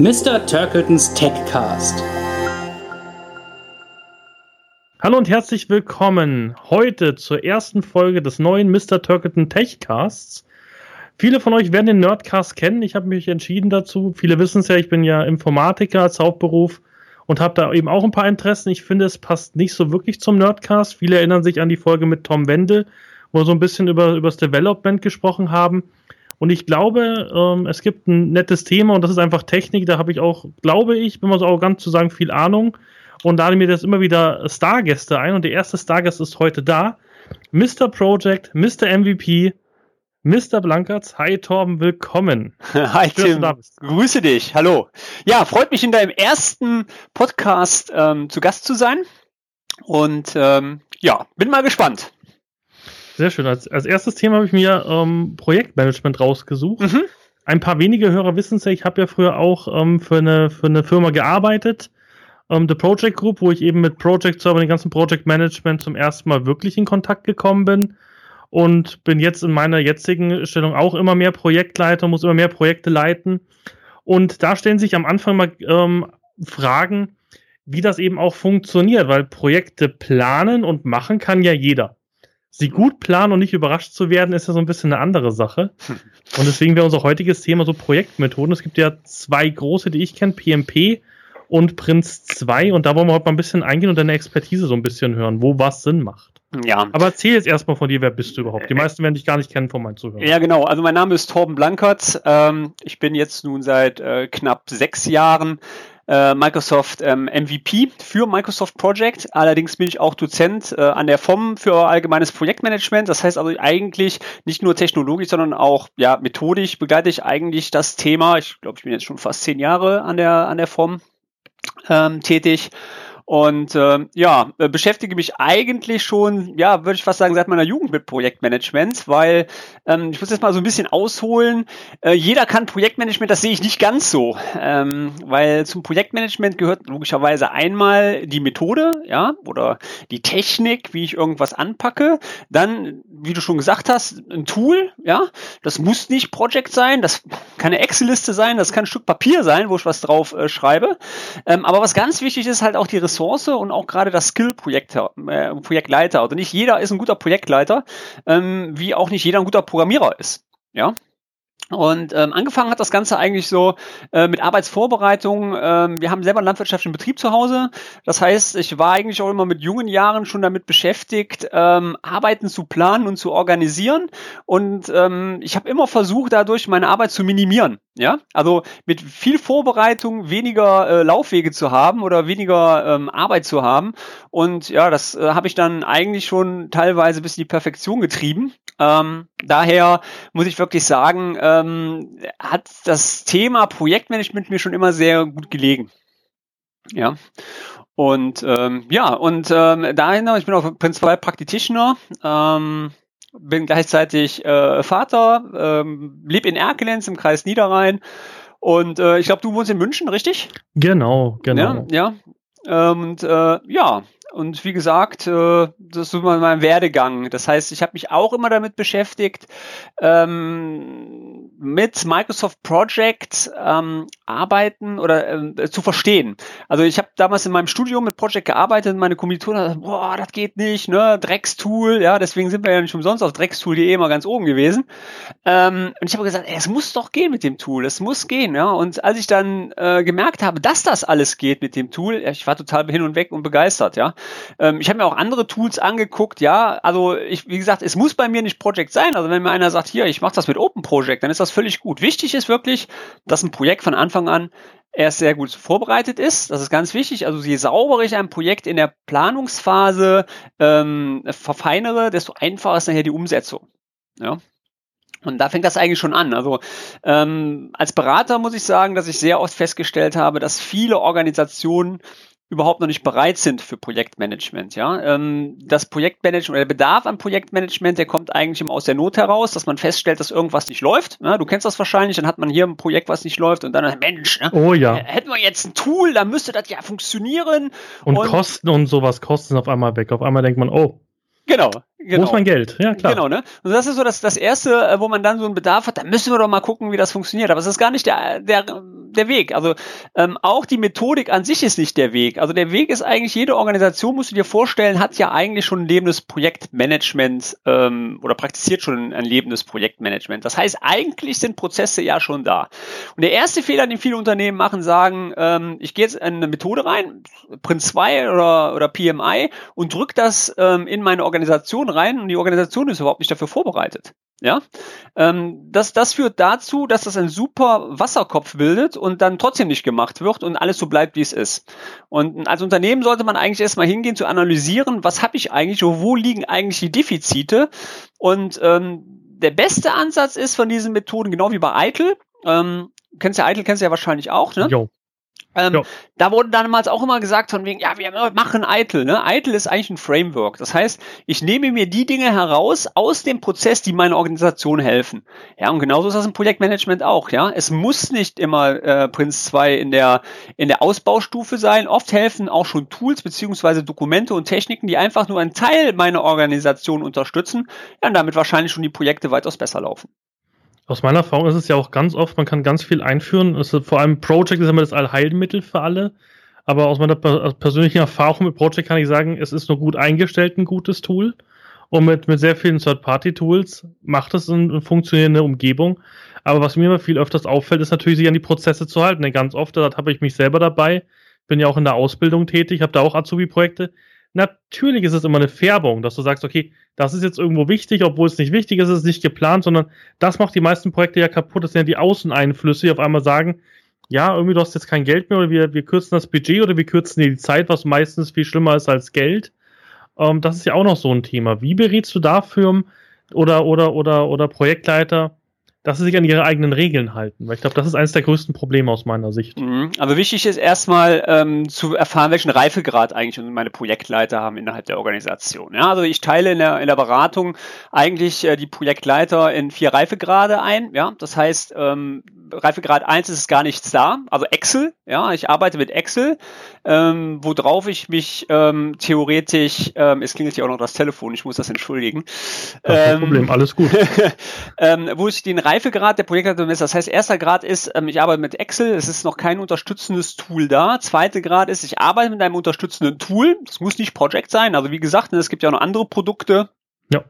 Mr. Turkletons Techcast. Hallo und herzlich willkommen heute zur ersten Folge des neuen Mr. Turkleton Techcasts. Viele von euch werden den Nerdcast kennen. Ich habe mich entschieden dazu. Viele wissen es ja, ich bin ja Informatiker als Hauptberuf und habe da eben auch ein paar Interessen. Ich finde, es passt nicht so wirklich zum Nerdcast. Viele erinnern sich an die Folge mit Tom Wendel, wo wir so ein bisschen über, über das Development gesprochen haben. Und ich glaube, ähm, es gibt ein nettes Thema und das ist einfach Technik. Da habe ich auch, glaube ich, wenn man so arrogant zu sagen, viel Ahnung. Und lade mir das immer wieder Stargäste ein. Und der erste Stargast ist heute da. Mr. Project, Mr. MVP, Mr. Blankertz. Hi Torben, willkommen. Hi Tim, grüße dich. Hallo. Ja, freut mich in deinem ersten Podcast ähm, zu Gast zu sein. Und ähm, ja, bin mal gespannt. Sehr schön. Als, als erstes Thema habe ich mir ähm, Projektmanagement rausgesucht. Mhm. Ein paar wenige Hörer wissen es ja, ich habe ja früher auch ähm, für, eine, für eine Firma gearbeitet, ähm, The Project Group, wo ich eben mit Project Server, dem ganzen Project Management zum ersten Mal wirklich in Kontakt gekommen bin und bin jetzt in meiner jetzigen Stellung auch immer mehr Projektleiter, muss immer mehr Projekte leiten. Und da stellen sich am Anfang mal ähm, Fragen, wie das eben auch funktioniert, weil Projekte planen und machen kann ja jeder sie gut planen und nicht überrascht zu werden, ist ja so ein bisschen eine andere Sache. Und deswegen wäre unser heutiges Thema so Projektmethoden. Es gibt ja zwei große, die ich kenne, PMP und Prinz 2. Und da wollen wir heute mal ein bisschen eingehen und deine Expertise so ein bisschen hören, wo was Sinn macht. Ja. Aber erzähl jetzt erstmal von dir, wer bist du überhaupt? Die meisten werden dich gar nicht kennen von meinen Zuhörern. Ja, genau. Also mein Name ist Torben Blankert. Ähm, ich bin jetzt nun seit äh, knapp sechs Jahren äh, Microsoft ähm, MVP für Microsoft Project. Allerdings bin ich auch Dozent äh, an der FOM für allgemeines Projektmanagement. Das heißt also eigentlich nicht nur technologisch, sondern auch ja methodisch begleite ich eigentlich das Thema. Ich glaube, ich bin jetzt schon fast zehn Jahre an der an der FOM ähm, tätig und äh, ja, beschäftige mich eigentlich schon, ja, würde ich fast sagen, seit meiner Jugend mit Projektmanagement, weil ähm, ich muss jetzt mal so ein bisschen ausholen. Äh, jeder kann Projektmanagement, das sehe ich nicht ganz so, ähm, weil zum Projektmanagement gehört logischerweise einmal die Methode, ja, oder die Technik, wie ich irgendwas anpacke. Dann, wie du schon gesagt hast, ein Tool, ja. Das muss nicht Project sein, das kann eine Excel-Liste sein, das kann ein Stück Papier sein, wo ich was drauf äh, schreibe. Ähm, aber was ganz wichtig ist, halt auch die Ressourcen Ressource und auch gerade das Skill-Projektleiter. Äh, Projektleiter. Also nicht jeder ist ein guter Projektleiter, ähm, wie auch nicht jeder ein guter Programmierer ist. Ja, und ähm, angefangen hat das Ganze eigentlich so äh, mit Arbeitsvorbereitung. Ähm, wir haben selber einen landwirtschaftlichen Betrieb zu Hause. Das heißt, ich war eigentlich auch immer mit jungen Jahren schon damit beschäftigt, ähm, Arbeiten zu planen und zu organisieren. Und ähm, ich habe immer versucht, dadurch meine Arbeit zu minimieren. Ja, also mit viel Vorbereitung weniger äh, Laufwege zu haben oder weniger ähm, Arbeit zu haben. Und ja, das äh, habe ich dann eigentlich schon teilweise bis in die Perfektion getrieben. Ähm, daher muss ich wirklich sagen, ähm, hat das Thema Projektmanagement mir schon immer sehr gut gelegen. Ja. Und ähm, ja, und ähm, dahin, ich bin auch Prinzipal Practitioner, ähm, bin gleichzeitig äh, Vater, ähm, lebe in Erkelenz im Kreis Niederrhein und äh, ich glaube, du wohnst in München, richtig? Genau, genau. Ja, ja. Und äh, ja, und wie gesagt, äh, das ist so mein Werdegang. Das heißt, ich habe mich auch immer damit beschäftigt, ähm, mit Microsoft Project ähm, arbeiten oder äh, zu verstehen. Also ich habe damals in meinem Studium mit Project gearbeitet und meine Kommilitonen haben gesagt, boah, das geht nicht, ne, Dreckstool, ja, deswegen sind wir ja nicht umsonst auf Dreckstool.de immer ganz oben gewesen. Ähm, und ich habe gesagt, es muss doch gehen mit dem Tool, es muss gehen, ja. Und als ich dann äh, gemerkt habe, dass das alles geht mit dem Tool, ich war total hin und weg und begeistert, ja. Ähm, ich habe mir auch andere Tools angeguckt, ja. Also ich, wie gesagt, es muss bei mir nicht Project sein. Also wenn mir einer sagt, hier, ich mache das mit Open Project, dann ist das völlig gut. Wichtig ist wirklich, dass ein Projekt von Anfang an erst sehr gut vorbereitet ist. Das ist ganz wichtig. Also je sauberer ich ein Projekt in der Planungsphase ähm, verfeinere, desto einfacher ist nachher die Umsetzung. Ja. Und da fängt das eigentlich schon an. Also ähm, als Berater muss ich sagen, dass ich sehr oft festgestellt habe, dass viele Organisationen überhaupt noch nicht bereit sind für Projektmanagement. Ja, ähm, das Projektmanagement oder der Bedarf an Projektmanagement, der kommt eigentlich immer aus der Not heraus, dass man feststellt, dass irgendwas nicht läuft. Ja, du kennst das wahrscheinlich, dann hat man hier ein Projekt, was nicht läuft und dann Mensch, ne, oh ja, hätten wir jetzt ein Tool, dann müsste das ja funktionieren. Und, und Kosten und sowas, Kosten auf einmal weg. Auf einmal denkt man, oh, Genau, genau. Wo ist mein Geld? Ja, klar. Genau, ne? Und das ist so das, das Erste, äh, wo man dann so einen Bedarf hat, da müssen wir doch mal gucken, wie das funktioniert. Aber es ist gar nicht der, der der Weg. Also ähm, auch die Methodik an sich ist nicht der Weg. Also der Weg ist eigentlich, jede Organisation, musst du dir vorstellen, hat ja eigentlich schon ein lebendes Projektmanagement ähm, oder praktiziert schon ein lebendes Projektmanagement. Das heißt, eigentlich sind Prozesse ja schon da. Und der erste Fehler, den viele Unternehmen machen, sagen, ähm, ich gehe jetzt in eine Methode rein, Prince 2 oder, oder PMI und drücke das ähm, in meine Organisation rein und die Organisation ist überhaupt nicht dafür vorbereitet. Ja, ähm, das, das führt dazu, dass das ein super Wasserkopf bildet und dann trotzdem nicht gemacht wird und alles so bleibt, wie es ist. Und als Unternehmen sollte man eigentlich erstmal hingehen zu analysieren, was habe ich eigentlich, wo liegen eigentlich die Defizite. Und ähm, der beste Ansatz ist von diesen Methoden, genau wie bei Eitel, ähm, kennst ja Eitel, kennst du ja wahrscheinlich auch, ne? Jo. Ähm, da wurde damals auch immer gesagt von wegen, ja, wir machen Eitel. Ne? Eitel ist eigentlich ein Framework. Das heißt, ich nehme mir die Dinge heraus aus dem Prozess, die meiner Organisation helfen. Ja, und genauso ist das im Projektmanagement auch. Ja, es muss nicht immer äh, Prince 2 in der in der Ausbaustufe sein. Oft helfen auch schon Tools beziehungsweise Dokumente und Techniken, die einfach nur einen Teil meiner Organisation unterstützen. Ja, und damit wahrscheinlich schon die Projekte weitaus besser laufen. Aus meiner Erfahrung ist es ja auch ganz oft, man kann ganz viel einführen. Ist, vor allem Project ist immer das Allheilmittel für alle. Aber aus meiner persönlichen Erfahrung mit Project kann ich sagen, es ist nur gut eingestellt, ein gutes Tool. Und mit, mit sehr vielen Third-Party-Tools macht es eine, eine funktionierende Umgebung. Aber was mir immer viel öfters auffällt, ist natürlich, sich an die Prozesse zu halten. Denn ganz oft, da habe ich mich selber dabei, bin ja auch in der Ausbildung tätig, habe da auch Azubi-Projekte. Natürlich ist es immer eine Färbung, dass du sagst, okay, das ist jetzt irgendwo wichtig, obwohl es nicht wichtig ist, ist es nicht geplant, sondern das macht die meisten Projekte ja kaputt. Das sind ja die Außeneinflüsse, die auf einmal sagen, ja, irgendwie du hast jetzt kein Geld mehr oder wir, wir kürzen das Budget oder wir kürzen dir die Zeit, was meistens viel schlimmer ist als Geld. Ähm, das ist ja auch noch so ein Thema. Wie berätst du da Firmen oder, oder, oder, oder Projektleiter, dass sie sich an ihre eigenen Regeln halten. Weil ich glaube, das ist eines der größten Probleme aus meiner Sicht. Mhm. Aber wichtig ist erstmal ähm, zu erfahren, welchen Reifegrad eigentlich meine Projektleiter haben innerhalb der Organisation. Ja, also ich teile in der, in der Beratung eigentlich äh, die Projektleiter in vier Reifegrade ein. Ja, das heißt, ähm, Reifegrad 1 ist gar nichts da, also Excel. Ja, ich arbeite mit Excel, ähm, worauf ich mich ähm, theoretisch, ähm, es klingelt hier auch noch das Telefon, ich muss das entschuldigen. Kein ähm, Problem, alles gut. ähm, wo ich den Reifegrad der Projektleitung. Das heißt, erster Grad ist, ähm, ich arbeite mit Excel, es ist noch kein unterstützendes Tool da. Zweiter Grad ist, ich arbeite mit einem unterstützenden Tool. Das muss nicht Project sein. Also wie gesagt, ne, es gibt ja auch noch andere Produkte. Ja.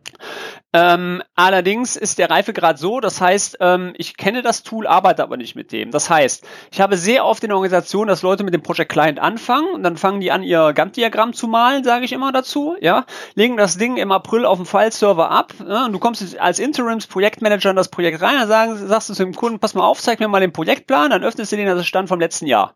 Ähm, allerdings ist der Reifegrad so, das heißt, ähm, ich kenne das Tool, arbeite aber nicht mit dem. Das heißt, ich habe sehr oft in der Organisation, dass Leute mit dem Project Client anfangen und dann fangen die an, ihr Gantt-Diagramm zu malen, sage ich immer dazu, ja, legen das Ding im April auf dem File-Server ab ja, und du kommst als Interims-Projektmanager in das Projekt rein, dann sagen, sagst du zu dem Kunden, pass mal auf, zeig mir mal den Projektplan, dann öffnest du den, das ist Stand vom letzten Jahr.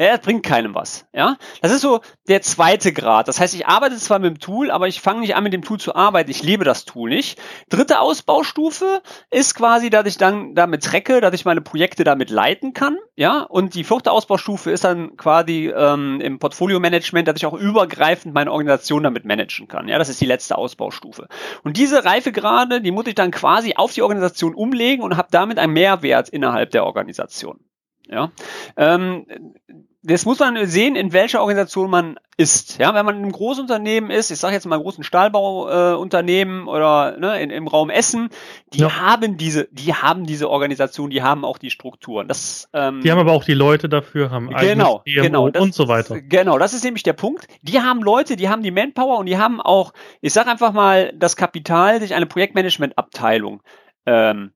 Ja, das bringt keinem was. Ja, das ist so der zweite Grad. Das heißt, ich arbeite zwar mit dem Tool, aber ich fange nicht an, mit dem Tool zu arbeiten. Ich lebe das Tool nicht. Dritte Ausbaustufe ist quasi, dass ich dann damit trecke, dass ich meine Projekte damit leiten kann. Ja, und die vierte Ausbaustufe ist dann quasi ähm, im Portfolio-Management, dass ich auch übergreifend meine Organisation damit managen kann. Ja, das ist die letzte Ausbaustufe. Und diese Reifegrade, die muss ich dann quasi auf die Organisation umlegen und habe damit einen Mehrwert innerhalb der Organisation. Ja, ähm, das muss man sehen, in welcher Organisation man ist. Ja, wenn man in einem Großunternehmen ist, ich sage jetzt mal einen großen Stahlbauunternehmen äh, oder ne, in, im Raum Essen, die ja. haben diese, die haben diese Organisation, die haben auch die Strukturen. Das, ähm, die haben aber auch die Leute dafür, haben genau, genau, das, und so weiter. Genau, das ist nämlich der Punkt. Die haben Leute, die haben die Manpower und die haben auch, ich sage einfach mal, das Kapital, sich eine Projektmanagement-Abteilung ähm,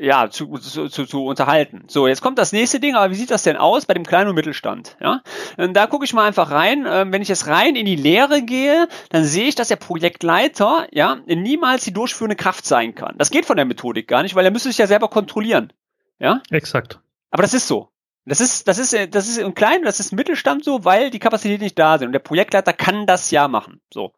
ja, zu, zu, zu, zu unterhalten. So, jetzt kommt das nächste Ding, aber wie sieht das denn aus bei dem kleinen und Mittelstand? Ja, und da gucke ich mal einfach rein. Ähm, wenn ich jetzt rein in die Lehre gehe, dann sehe ich, dass der Projektleiter ja niemals die durchführende Kraft sein kann. Das geht von der Methodik gar nicht, weil er müsste sich ja selber kontrollieren. Ja, exakt. Aber das ist so. Das ist, das ist, das ist im Kleinen, das ist im Mittelstand so, weil die Kapazitäten nicht da sind. Und der Projektleiter kann das ja machen. So.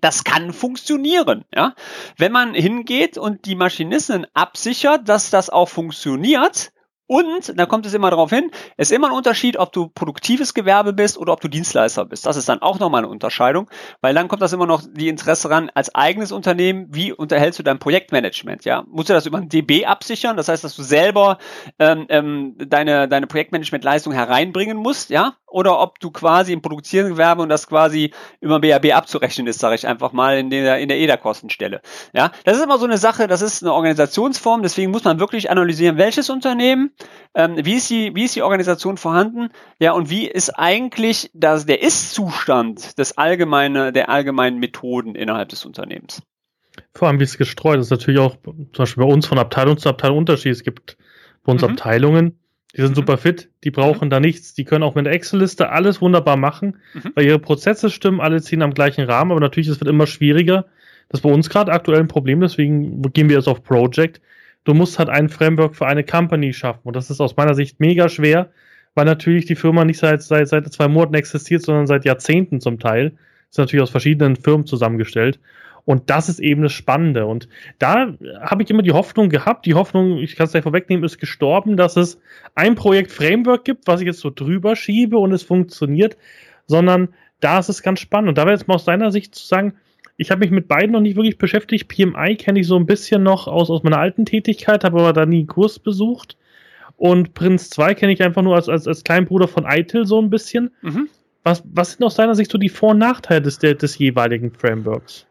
Das kann funktionieren, ja. Wenn man hingeht und die Maschinisten absichert, dass das auch funktioniert, und da kommt es immer darauf hin, es ist immer ein Unterschied, ob du produktives Gewerbe bist oder ob du Dienstleister bist. Das ist dann auch nochmal eine Unterscheidung, weil dann kommt das immer noch die Interesse ran, als eigenes Unternehmen, wie unterhältst du dein Projektmanagement? Ja, musst du das über ein DB absichern? Das heißt, dass du selber ähm, ähm, deine, deine Projektmanagementleistung hereinbringen musst, ja? Oder ob du quasi im Produziergewerbe und das quasi über BAB abzurechnen ist, sage ich einfach mal in der, in der EDA-Kostenstelle. Ja, das ist immer so eine Sache, das ist eine Organisationsform, deswegen muss man wirklich analysieren, welches Unternehmen, ähm, wie, ist die, wie ist die Organisation vorhanden, ja, und wie ist eigentlich das, der Ist-Zustand des allgemeine, der allgemeinen Methoden innerhalb des Unternehmens. Vor allem, wie es gestreut ist, natürlich auch zum Beispiel bei uns von Abteilung zu Abteilung Unterschied. Es gibt bei uns mhm. Abteilungen, die sind mhm. super fit, die brauchen mhm. da nichts, die können auch mit der Excel-Liste alles wunderbar machen, mhm. weil ihre Prozesse stimmen, alle ziehen am gleichen Rahmen, aber natürlich, es wird immer schwieriger. Das ist bei uns gerade aktuell ein Problem, deswegen gehen wir jetzt auf Project. Du musst halt ein Framework für eine Company schaffen und das ist aus meiner Sicht mega schwer, weil natürlich die Firma nicht seit, seit, seit zwei Monaten existiert, sondern seit Jahrzehnten zum Teil. Ist natürlich aus verschiedenen Firmen zusammengestellt. Und das ist eben das Spannende. Und da habe ich immer die Hoffnung gehabt, die Hoffnung, ich kann es gleich vorwegnehmen, ist gestorben, dass es ein Projekt Framework gibt, was ich jetzt so drüber schiebe und es funktioniert, sondern da ist es ganz spannend. Und da wäre jetzt mal aus deiner Sicht zu sagen, ich habe mich mit beiden noch nicht wirklich beschäftigt. PMI kenne ich so ein bisschen noch aus, aus meiner alten Tätigkeit, habe aber da nie einen Kurs besucht. Und Prinz 2 kenne ich einfach nur als, als, als kleinen Bruder von ITIL so ein bisschen. Mhm. Was, was sind aus deiner Sicht so die Vor- und Nachteile des, des jeweiligen Frameworks?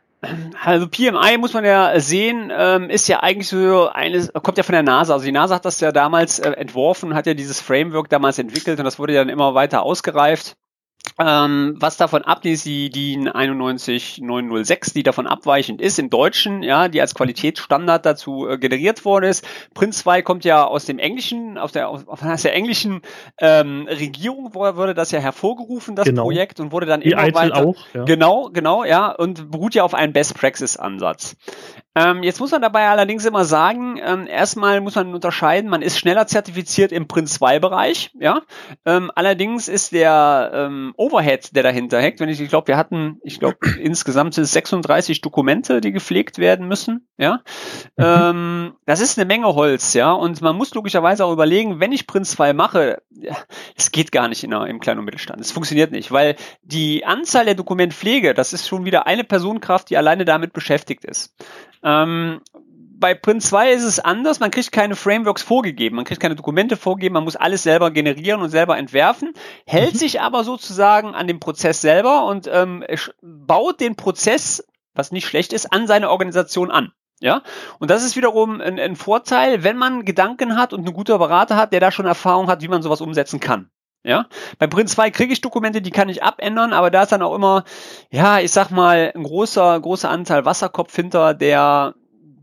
Also PMI muss man ja sehen, ähm, ist ja eigentlich so eines, kommt ja von der NASA. Also die NASA hat das ja damals äh, entworfen, hat ja dieses Framework damals entwickelt und das wurde ja dann immer weiter ausgereift. Ähm, was davon ab ist die DIN 91906, die davon abweichend ist im Deutschen, ja, die als Qualitätsstandard dazu äh, generiert worden ist. Prinz 2 kommt ja aus dem englischen, aus der, aus der englischen ähm, Regierung wurde das ja hervorgerufen, das genau. Projekt, und wurde dann die immer Eitel weiter. Auch, ja. Genau, genau, ja, und beruht ja auf einem Best Praxis Ansatz. Ähm, jetzt muss man dabei allerdings immer sagen, ähm, erstmal muss man unterscheiden, man ist schneller zertifiziert im Prinz 2 Bereich, ja. Ähm, allerdings ist der ähm, Overhead, der dahinter hängt, wenn ich, ich glaube, wir hatten, ich glaube, insgesamt sind es 36 Dokumente, die gepflegt werden müssen, ja. Mhm. Ähm, das ist eine Menge Holz, ja. Und man muss logischerweise auch überlegen, wenn ich Prinz 2 mache, ja, es geht gar nicht in der, im kleinen und Mittelstand. Es funktioniert nicht, weil die Anzahl der Dokumentpflege, das ist schon wieder eine Personenkraft, die alleine damit beschäftigt ist. Ähm, bei Print 2 ist es anders. Man kriegt keine Frameworks vorgegeben, man kriegt keine Dokumente vorgegeben, man muss alles selber generieren und selber entwerfen, hält mhm. sich aber sozusagen an dem Prozess selber und ähm, baut den Prozess, was nicht schlecht ist, an seine Organisation an. Ja, und das ist wiederum ein, ein Vorteil, wenn man Gedanken hat und einen guten Berater hat, der da schon Erfahrung hat, wie man sowas umsetzen kann. Ja, bei Print 2 kriege ich Dokumente, die kann ich abändern, aber da ist dann auch immer, ja, ich sag mal, ein großer, großer Anteil Wasserkopf hinter, der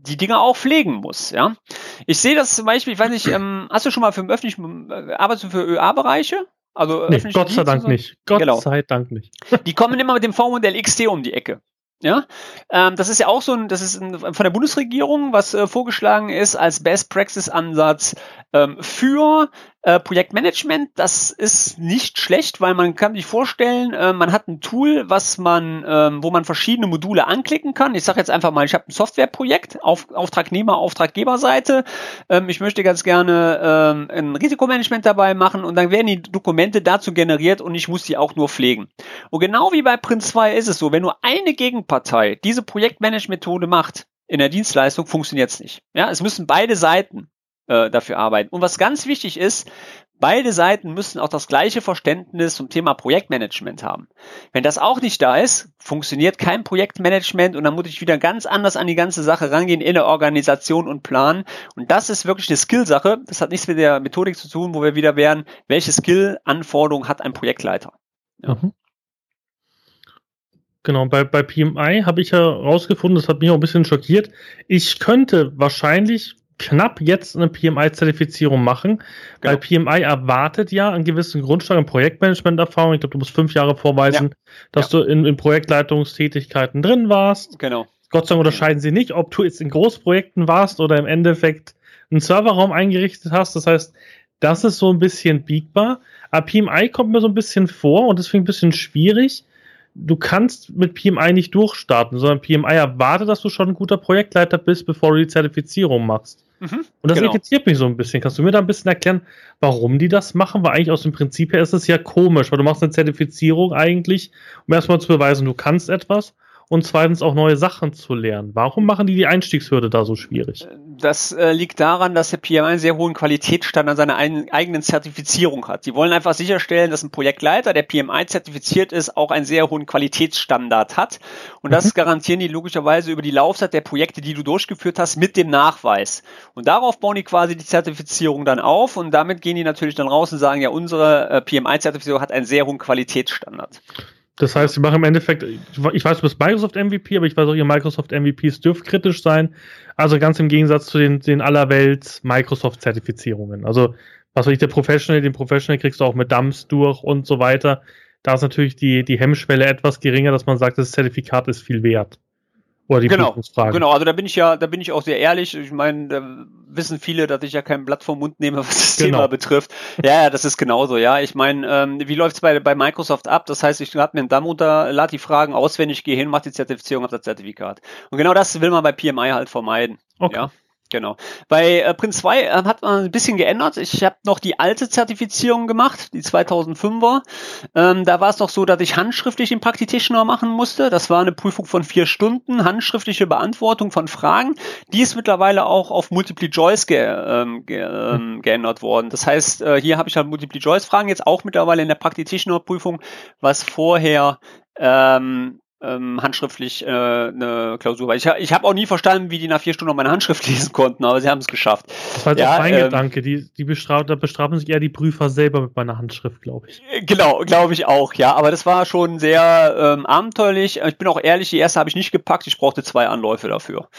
die Dinge auch pflegen muss, ja. Ich sehe das zum Beispiel, ich weiß nicht, ähm, hast du schon mal für öffentlichen, äh, arbeitest du für ÖA-Bereiche? Also nee, Gott sei Dank so? nicht. Gott genau. sei Dank nicht. Die kommen immer mit dem V-Modell XT um die Ecke. Ja, ähm, das ist ja auch so ein, das ist ein, von der Bundesregierung, was äh, vorgeschlagen ist als Best Practice Ansatz ähm, für äh, Projektmanagement. Das ist nicht schlecht, weil man kann sich vorstellen, äh, man hat ein Tool, was man, ähm, wo man verschiedene Module anklicken kann. Ich sage jetzt einfach mal, ich habe ein Softwareprojekt auf Auftragnehmer, Auftraggeberseite. Ähm, ich möchte ganz gerne ähm, ein Risikomanagement dabei machen und dann werden die Dokumente dazu generiert und ich muss die auch nur pflegen. Und genau wie bei Print 2 ist es so, wenn nur eine Gegenpartei diese Projektmanagement-Methode macht, in der Dienstleistung funktioniert es nicht. Ja, es müssen beide Seiten äh, dafür arbeiten. Und was ganz wichtig ist, beide Seiten müssen auch das gleiche Verständnis zum Thema Projektmanagement haben. Wenn das auch nicht da ist, funktioniert kein Projektmanagement und dann muss ich wieder ganz anders an die ganze Sache rangehen in der Organisation und Plan. Und das ist wirklich eine Skillsache. Das hat nichts mit der Methodik zu tun, wo wir wieder wären, welche Skill-Anforderungen hat ein Projektleiter. Ja. Mhm. Genau, bei, bei PMI habe ich ja rausgefunden, das hat mich auch ein bisschen schockiert. Ich könnte wahrscheinlich knapp jetzt eine PMI-Zertifizierung machen, genau. weil PMI erwartet ja einen gewissen Grundstein an Projektmanagement-Erfahrung. Ich glaube, du musst fünf Jahre vorweisen, ja. dass ja. du in, in Projektleitungstätigkeiten drin warst. Genau. Gott sei Dank unterscheiden sie nicht, ob du jetzt in Großprojekten warst oder im Endeffekt einen Serverraum eingerichtet hast. Das heißt, das ist so ein bisschen biegbar. Aber PMI kommt mir so ein bisschen vor und deswegen ein bisschen schwierig, du kannst mit PMI nicht durchstarten, sondern PMI erwartet, dass du schon ein guter Projektleiter bist, bevor du die Zertifizierung machst. Mhm, und das genau. irritiert mich so ein bisschen. Kannst du mir da ein bisschen erklären, warum die das machen? Weil eigentlich aus dem Prinzip her ist es ja komisch, weil du machst eine Zertifizierung eigentlich, um erstmal zu beweisen, du kannst etwas. Und zweitens auch neue Sachen zu lernen. Warum machen die die Einstiegshürde da so schwierig? Das äh, liegt daran, dass der PMI einen sehr hohen Qualitätsstandard seiner ein, eigenen Zertifizierung hat. Die wollen einfach sicherstellen, dass ein Projektleiter, der PMI zertifiziert ist, auch einen sehr hohen Qualitätsstandard hat. Und das mhm. garantieren die logischerweise über die Laufzeit der Projekte, die du durchgeführt hast, mit dem Nachweis. Und darauf bauen die quasi die Zertifizierung dann auf und damit gehen die natürlich dann raus und sagen, ja, unsere äh, PMI-Zertifizierung hat einen sehr hohen Qualitätsstandard. Das heißt, sie machen im Endeffekt, ich weiß, du bist Microsoft MVP, aber ich weiß auch, ihr Microsoft MVPs dürft kritisch sein. Also ganz im Gegensatz zu den, den allerwelt Microsoft-Zertifizierungen. Also, was weiß ich, der Professional, den Professional kriegst du auch mit DAMS durch und so weiter. Da ist natürlich die, die Hemmschwelle etwas geringer, dass man sagt, das Zertifikat ist viel wert. Oder die genau, Genau, also da bin ich ja, da bin ich auch sehr ehrlich. Ich meine, da wissen viele, dass ich ja kein Blatt vom Mund nehme, was das genau. Thema betrifft. Ja, ja, das ist genauso, ja. Ich meine, ähm, wie läuft's bei, bei Microsoft ab? Das heißt, ich lade mir einen DAM runter, lade die Fragen auswendig, gehe hin, mache die Zertifizierung, habe das Zertifikat. Und genau das will man bei PMI halt vermeiden. Okay. Ja. Genau. Bei äh, Prince 2 äh, hat man ein bisschen geändert. Ich habe noch die alte Zertifizierung gemacht, die 2005er. Ähm, da war es noch so, dass ich handschriftlich den Practitioner machen musste. Das war eine Prüfung von vier Stunden, handschriftliche Beantwortung von Fragen. Die ist mittlerweile auch auf Multiple Choice ge ähm, ge ähm, geändert worden. Das heißt, äh, hier habe ich halt Multiple Choice Fragen jetzt auch mittlerweile in der Practitioner Prüfung, was vorher ähm, ähm, handschriftlich äh, eine Klausur. Ich, ich habe auch nie verstanden, wie die nach vier Stunden noch meine Handschrift lesen konnten, aber sie haben es geschafft. Das war jetzt ja, auch mein ähm, Gedanke. Die, die bestraf, da bestrafen sich eher die Prüfer selber mit meiner Handschrift, glaube ich. Äh, genau, glaube ich auch, ja. Aber das war schon sehr ähm, abenteuerlich. Ich bin auch ehrlich, die erste habe ich nicht gepackt. Ich brauchte zwei Anläufe dafür.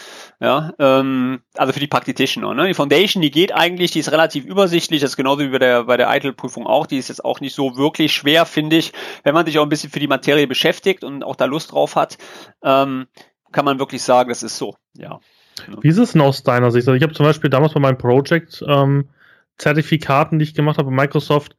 Ja, ähm, also für die Practitioner. Ne? Die Foundation, die geht eigentlich, die ist relativ übersichtlich. Das ist genauso wie bei der, bei der ITIL-Prüfung auch. Die ist jetzt auch nicht so wirklich schwer, finde ich, wenn man sich auch ein bisschen für die Materie beschäftigt und auch da Lust drauf hat, ähm, kann man wirklich sagen, das ist so, ja. Wie ist es denn aus deiner Sicht? Also ich habe zum Beispiel damals bei meinem Project ähm, Zertifikaten, die ich gemacht habe bei Microsoft,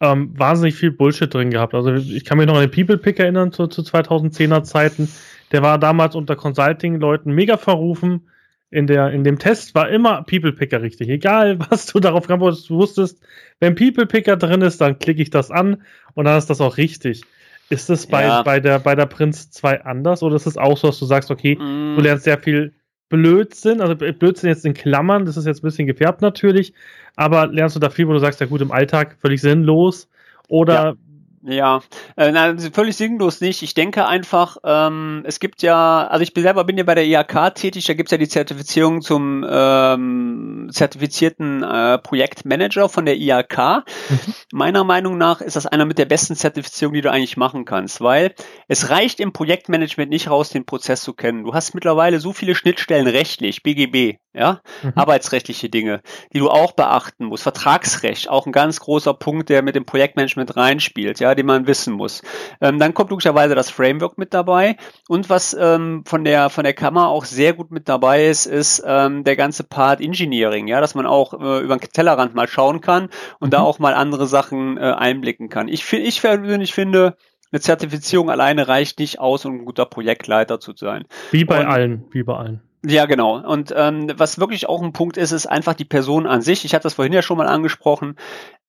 ähm, wahnsinnig viel Bullshit drin gehabt. Also ich kann mich noch an den People Pick erinnern zu, zu 2010er Zeiten. Der war damals unter Consulting-Leuten mega verrufen. In, der, in dem Test war immer People Picker richtig. Egal, was du darauf geantwortet wusstest, wenn People Picker drin ist, dann klicke ich das an und dann ist das auch richtig. Ist das bei, ja. bei, der, bei der Prinz 2 anders oder ist es auch so, dass du sagst, okay, mm. du lernst sehr viel Blödsinn, also Blödsinn jetzt in Klammern, das ist jetzt ein bisschen gefärbt natürlich, aber lernst du da viel, wo du sagst, ja gut, im Alltag völlig sinnlos oder ja. Ja, äh, na, völlig sinnlos nicht. Ich denke einfach, ähm, es gibt ja, also ich selber bin ja bei der IHK tätig, da gibt's ja die Zertifizierung zum ähm, zertifizierten äh, Projektmanager von der IHK. Mhm. Meiner Meinung nach ist das einer mit der besten Zertifizierung, die du eigentlich machen kannst, weil es reicht im Projektmanagement nicht raus, den Prozess zu kennen. Du hast mittlerweile so viele Schnittstellen rechtlich, BGB, ja, mhm. arbeitsrechtliche Dinge, die du auch beachten musst. Vertragsrecht, auch ein ganz großer Punkt, der mit dem Projektmanagement reinspielt, ja, den man wissen muss. Ähm, dann kommt logischerweise das Framework mit dabei und was ähm, von der von der Kammer auch sehr gut mit dabei ist, ist ähm, der ganze Part Engineering, ja, dass man auch äh, über den Tellerrand mal schauen kann und mhm. da auch mal andere Sachen äh, einblicken kann. Ich, ich persönlich finde, eine Zertifizierung alleine reicht nicht aus, um ein guter Projektleiter zu sein. Wie bei und, allen, wie bei allen. Ja, genau. Und ähm, was wirklich auch ein Punkt ist, ist einfach die Person an sich. Ich hatte das vorhin ja schon mal angesprochen.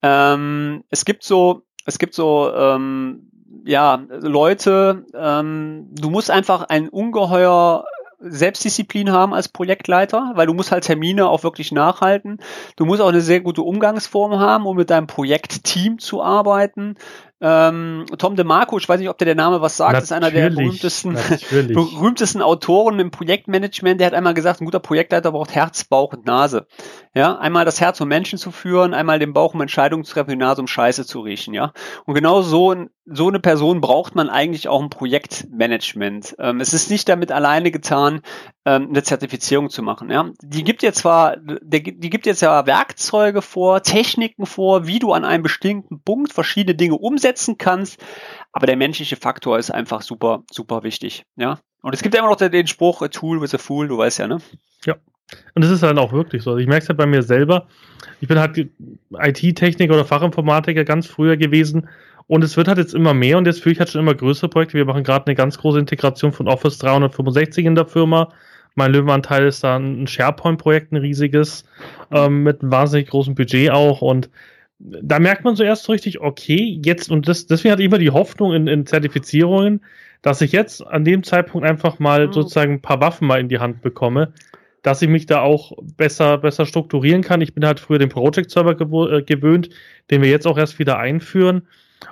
Ähm, es gibt so, es gibt so, ähm, ja, Leute, ähm, du musst einfach ein ungeheuer Selbstdisziplin haben als Projektleiter, weil du musst halt Termine auch wirklich nachhalten. Du musst auch eine sehr gute Umgangsform haben, um mit deinem Projektteam zu arbeiten. Ähm, Tom DeMarco, ich weiß nicht, ob der der Name was sagt, natürlich, ist einer der berühmtesten, berühmtesten Autoren im Projektmanagement. Der hat einmal gesagt, ein guter Projektleiter braucht Herz, Bauch und Nase. Ja, einmal das Herz, um Menschen zu führen, einmal den Bauch, um Entscheidungen zu treffen, die Nase, um Scheiße zu riechen. Ja, und genau so, so eine Person braucht man eigentlich auch im Projektmanagement. Ähm, es ist nicht damit alleine getan, ähm, eine Zertifizierung zu machen. Ja, die gibt jetzt zwar, die gibt jetzt ja Werkzeuge vor, Techniken vor, wie du an einem bestimmten Punkt verschiedene Dinge umsetzt umsetzen kannst. Aber der menschliche Faktor ist einfach super, super wichtig. Ja. Und es gibt ja immer noch den Spruch, a tool with a fool, du weißt ja, ne? Ja. Und das ist dann auch wirklich so. Also ich merke es halt bei mir selber. Ich bin halt IT-Techniker oder Fachinformatiker ganz früher gewesen. Und es wird halt jetzt immer mehr und jetzt fühle ich halt schon immer größere Projekte. Wir machen gerade eine ganz große Integration von Office 365 in der Firma. Mein Löwenanteil ist dann ein SharePoint-Projekt, ein riesiges, ähm, mit einem wahnsinnig großen Budget auch. Und da merkt man zuerst so richtig, okay, jetzt, und das, deswegen hatte ich immer die Hoffnung in, in Zertifizierungen, dass ich jetzt an dem Zeitpunkt einfach mal mhm. sozusagen ein paar Waffen mal in die Hand bekomme, dass ich mich da auch besser, besser strukturieren kann. Ich bin halt früher den Project Server äh, gewöhnt, den wir jetzt auch erst wieder einführen.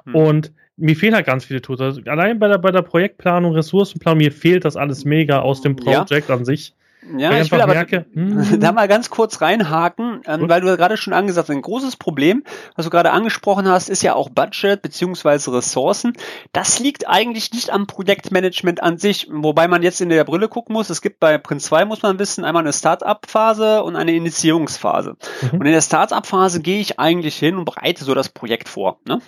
Mhm. Und mir fehlen halt ganz viele Tools. Also allein bei der, bei der Projektplanung, Ressourcenplanung, mir fehlt das alles mega aus dem Project ja. an sich. Ja, ich, ich will aber merke, hm. da mal ganz kurz reinhaken, ähm, weil du gerade schon angesagt hast, ein großes Problem, was du gerade angesprochen hast, ist ja auch Budget beziehungsweise Ressourcen. Das liegt eigentlich nicht am Projektmanagement an sich, wobei man jetzt in der Brille gucken muss. Es gibt bei Prince 2, muss man wissen, einmal eine Start-up-Phase und eine Initiierungsphase. Mhm. Und in der Start-up-Phase gehe ich eigentlich hin und bereite so das Projekt vor. Ne?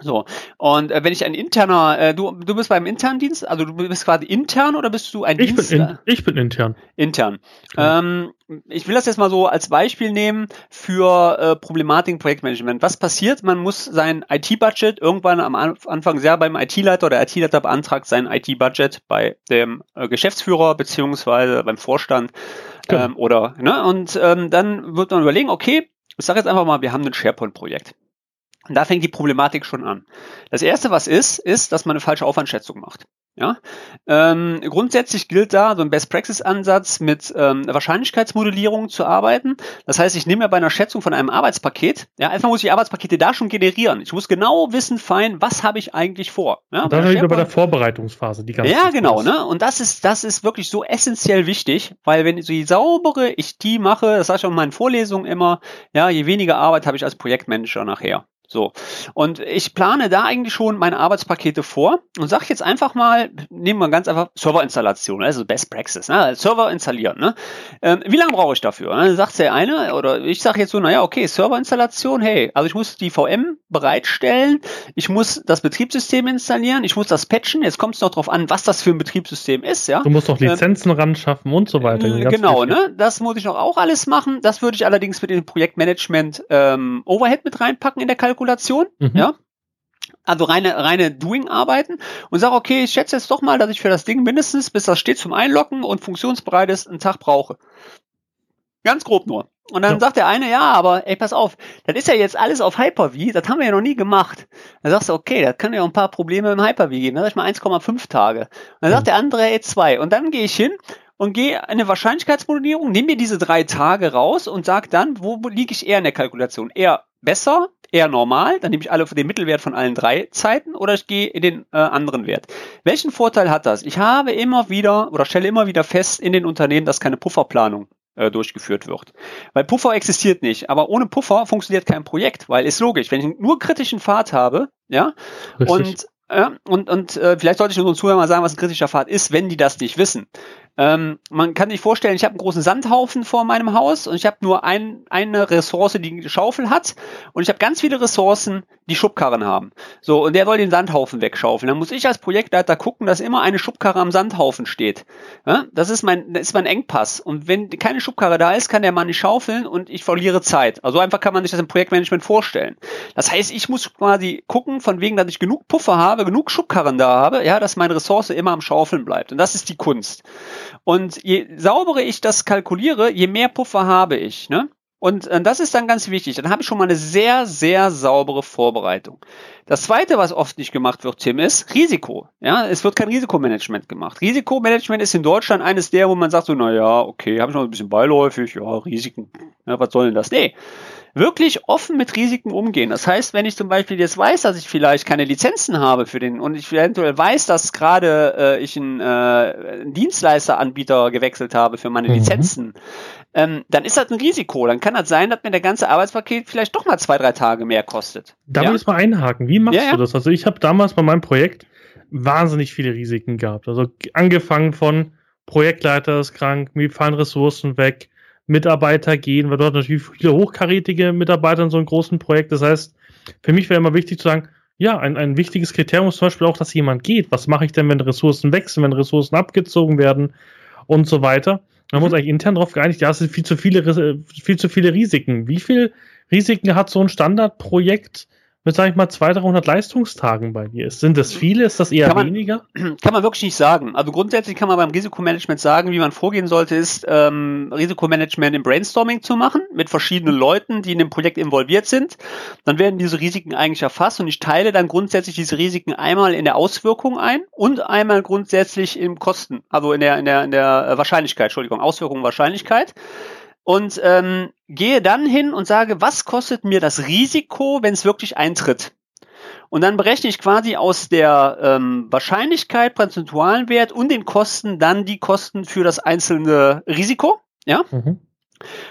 So, und äh, wenn ich ein interner, äh, du, du bist beim internen Dienst, also du bist quasi intern oder bist du ein ich Dienst? Bin in, ich bin intern. Intern. Ja. Ähm, ich will das jetzt mal so als Beispiel nehmen für äh, Problematiken Projektmanagement. Was passiert? Man muss sein IT-Budget irgendwann am Anfang sehr beim IT-Leiter oder IT-Leiter beantragt sein IT-Budget bei dem äh, Geschäftsführer beziehungsweise beim Vorstand genau. ähm, oder, ne? Und ähm, dann wird man überlegen, okay, ich sage jetzt einfach mal, wir haben ein SharePoint-Projekt. Und da fängt die Problematik schon an. Das erste, was ist, ist, dass man eine falsche Aufwandschätzung macht. Ja? Ähm, grundsätzlich gilt da so ein Best-Practice-Ansatz mit ähm, Wahrscheinlichkeitsmodellierung zu arbeiten. Das heißt, ich nehme ja bei einer Schätzung von einem Arbeitspaket, ja, einfach muss ich Arbeitspakete da schon generieren. Ich muss genau wissen, fein, was habe ich eigentlich vor. Ja, Und dann bei, wieder bei der Vorbereitungsphase, die ganze Ja, genau, ne? Und das ist, das ist wirklich so essentiell wichtig, weil wenn so je saubere ich die mache, das sage ich auch in meinen Vorlesungen immer, ja, je weniger Arbeit habe ich als Projektmanager nachher. So. Und ich plane da eigentlich schon meine Arbeitspakete vor und sage jetzt einfach mal, nehmen wir ganz einfach Serverinstallation, also Best Practice, ne? Server installieren. Ne? Ähm, wie lange brauche ich dafür? Dann sagt der eine, oder ich sage jetzt so, naja, okay, Serverinstallation, hey, also ich muss die VM bereitstellen, ich muss das Betriebssystem installieren, ich muss das patchen, jetzt kommt es noch drauf an, was das für ein Betriebssystem ist, ja. Du musst noch Lizenzen ähm, ran schaffen und so weiter. Äh, genau, ne? Das muss ich noch auch alles machen. Das würde ich allerdings mit dem Projektmanagement ähm, Overhead mit reinpacken in der Kalkulation. Kalkulation, mhm. ja. Also reine, reine Doing-Arbeiten und sage, okay, ich schätze jetzt doch mal, dass ich für das Ding mindestens, bis das steht zum Einloggen und funktionsbereit ist, einen Tag brauche. Ganz grob nur. Und dann ja. sagt der eine, ja, aber ey, pass auf, das ist ja jetzt alles auf Hyper-V, das haben wir ja noch nie gemacht. Dann sagst du, okay, das kann ja auch ein paar Probleme im Hyper-V geben. Dann sag ich mal 1,5 Tage. Und dann sagt der andere, ey, 2. Und dann gehe ich hin und gehe eine Wahrscheinlichkeitsmodellierung, nehme mir diese drei Tage raus und sag dann, wo liege ich eher in der Kalkulation? Eher besser, eher normal, dann nehme ich alle den Mittelwert von allen drei Zeiten oder ich gehe in den äh, anderen Wert. Welchen Vorteil hat das? Ich habe immer wieder oder stelle immer wieder fest in den Unternehmen, dass keine Pufferplanung äh, durchgeführt wird. Weil Puffer existiert nicht, aber ohne Puffer funktioniert kein Projekt, weil ist logisch, wenn ich nur kritischen Pfad habe, ja, Richtig. und ja, und und äh, vielleicht sollte ich unseren Zuhörern mal sagen, was ein kritischer Pfad ist, wenn die das nicht wissen. Ähm, man kann sich vorstellen, ich habe einen großen Sandhaufen vor meinem Haus und ich habe nur ein, eine Ressource, die eine Schaufel hat und ich habe ganz viele Ressourcen, die Schubkarren haben. So, und der soll den Sandhaufen wegschaufeln. Dann muss ich als Projektleiter gucken, dass immer eine Schubkarre am Sandhaufen steht. Ja, das, ist mein, das ist mein Engpass. Und wenn keine Schubkarre da ist, kann der Mann nicht schaufeln und ich verliere Zeit. Also einfach kann man sich das im Projektmanagement vorstellen. Das heißt, ich muss quasi gucken, von wegen, dass ich genug Puffer habe, genug Schubkarren da habe, ja, dass meine Ressource immer am Schaufeln bleibt. Und das ist die Kunst. Und je sauberer ich das kalkuliere, je mehr Puffer habe ich. Ne? Und äh, das ist dann ganz wichtig. Dann habe ich schon mal eine sehr, sehr saubere Vorbereitung. Das zweite, was oft nicht gemacht wird, Tim, ist Risiko. Ja, es wird kein Risikomanagement gemacht. Risikomanagement ist in Deutschland eines der, wo man sagt so, na okay, habe ich noch ein bisschen beiläufig, ja, Risiken. Ja, was soll denn das? Nee wirklich offen mit Risiken umgehen. Das heißt, wenn ich zum Beispiel jetzt weiß, dass ich vielleicht keine Lizenzen habe für den und ich eventuell weiß, dass gerade äh, ich einen, äh, einen Dienstleisteranbieter gewechselt habe für meine mhm. Lizenzen, ähm, dann ist das ein Risiko. Dann kann das sein, dass mir der ganze Arbeitspaket vielleicht doch mal zwei, drei Tage mehr kostet. Da ja? muss mal einhaken. Wie machst ja, ja. du das? Also ich habe damals bei meinem Projekt wahnsinnig viele Risiken gehabt. Also angefangen von Projektleiter ist krank, mir fallen Ressourcen weg, Mitarbeiter gehen, weil hast natürlich viele hochkarätige Mitarbeiter in so einem großen Projekt. Das heißt, für mich wäre immer wichtig zu sagen, ja, ein, ein wichtiges Kriterium ist zum Beispiel auch, dass jemand geht. Was mache ich denn, wenn Ressourcen wechseln, wenn Ressourcen abgezogen werden und so weiter? Man muss mhm. eigentlich intern darauf geeinigt, ja, es sind viel zu viele, viel zu viele Risiken. Wie viel Risiken hat so ein Standardprojekt, mit, sag ich mal, 200, 300 Leistungstagen bei dir ist. Sind das viele? Ist das eher kann man, weniger? Kann man wirklich nicht sagen. Also grundsätzlich kann man beim Risikomanagement sagen, wie man vorgehen sollte, ist ähm, Risikomanagement im Brainstorming zu machen mit verschiedenen Leuten, die in dem Projekt involviert sind. Dann werden diese Risiken eigentlich erfasst und ich teile dann grundsätzlich diese Risiken einmal in der Auswirkung ein und einmal grundsätzlich im Kosten, also in der, in der, in der Wahrscheinlichkeit, Entschuldigung, Auswirkung, Wahrscheinlichkeit und ähm, gehe dann hin und sage, was kostet mir das Risiko, wenn es wirklich eintritt? Und dann berechne ich quasi aus der ähm, Wahrscheinlichkeit, prozentualen Wert und den Kosten dann die Kosten für das einzelne Risiko. Ja. Mhm.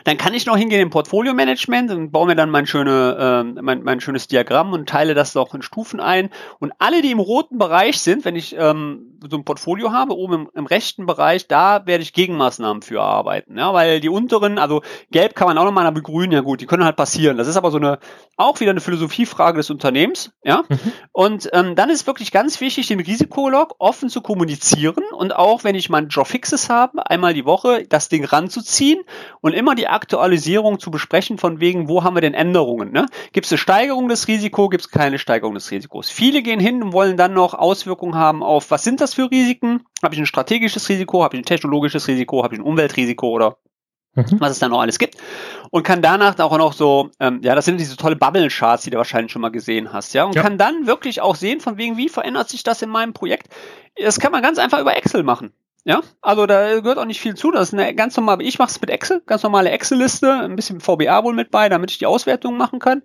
Dann kann ich noch hingehen im Portfolio-Management und baue mir dann mein, schöne, äh, mein, mein schönes Diagramm und teile das auch in Stufen ein. Und alle, die im roten Bereich sind, wenn ich ähm, so ein Portfolio habe, oben im, im rechten Bereich, da werde ich Gegenmaßnahmen für erarbeiten. Ja, weil die unteren, also gelb kann man auch nochmal, aber grün, ja gut, die können halt passieren. Das ist aber so eine, auch wieder eine Philosophiefrage des Unternehmens. Ja. Mhm. Und ähm, dann ist wirklich ganz wichtig, den Risikolog offen zu kommunizieren und auch, wenn ich meinen Job Fixes habe, einmal die Woche das Ding ranzuziehen und immer die Aktualisierung zu besprechen, von wegen, wo haben wir denn Änderungen? Ne? Gibt es eine Steigerung des Risikos, gibt es keine Steigerung des Risikos? Viele gehen hin und wollen dann noch Auswirkungen haben auf, was sind das für Risiken? Habe ich ein strategisches Risiko, habe ich ein technologisches Risiko, habe ich ein Umweltrisiko oder mhm. was es dann noch alles gibt? Und kann danach auch noch so, ähm, ja, das sind diese tolle Bubble-Charts, die du wahrscheinlich schon mal gesehen hast, ja, und ja. kann dann wirklich auch sehen, von wegen, wie verändert sich das in meinem Projekt? Das kann man ganz einfach über Excel machen. Ja, also da gehört auch nicht viel zu. Das ist eine ganz normale, ich mache es mit Excel, ganz normale Excel-Liste, ein bisschen VBA wohl mit bei, damit ich die Auswertung machen kann.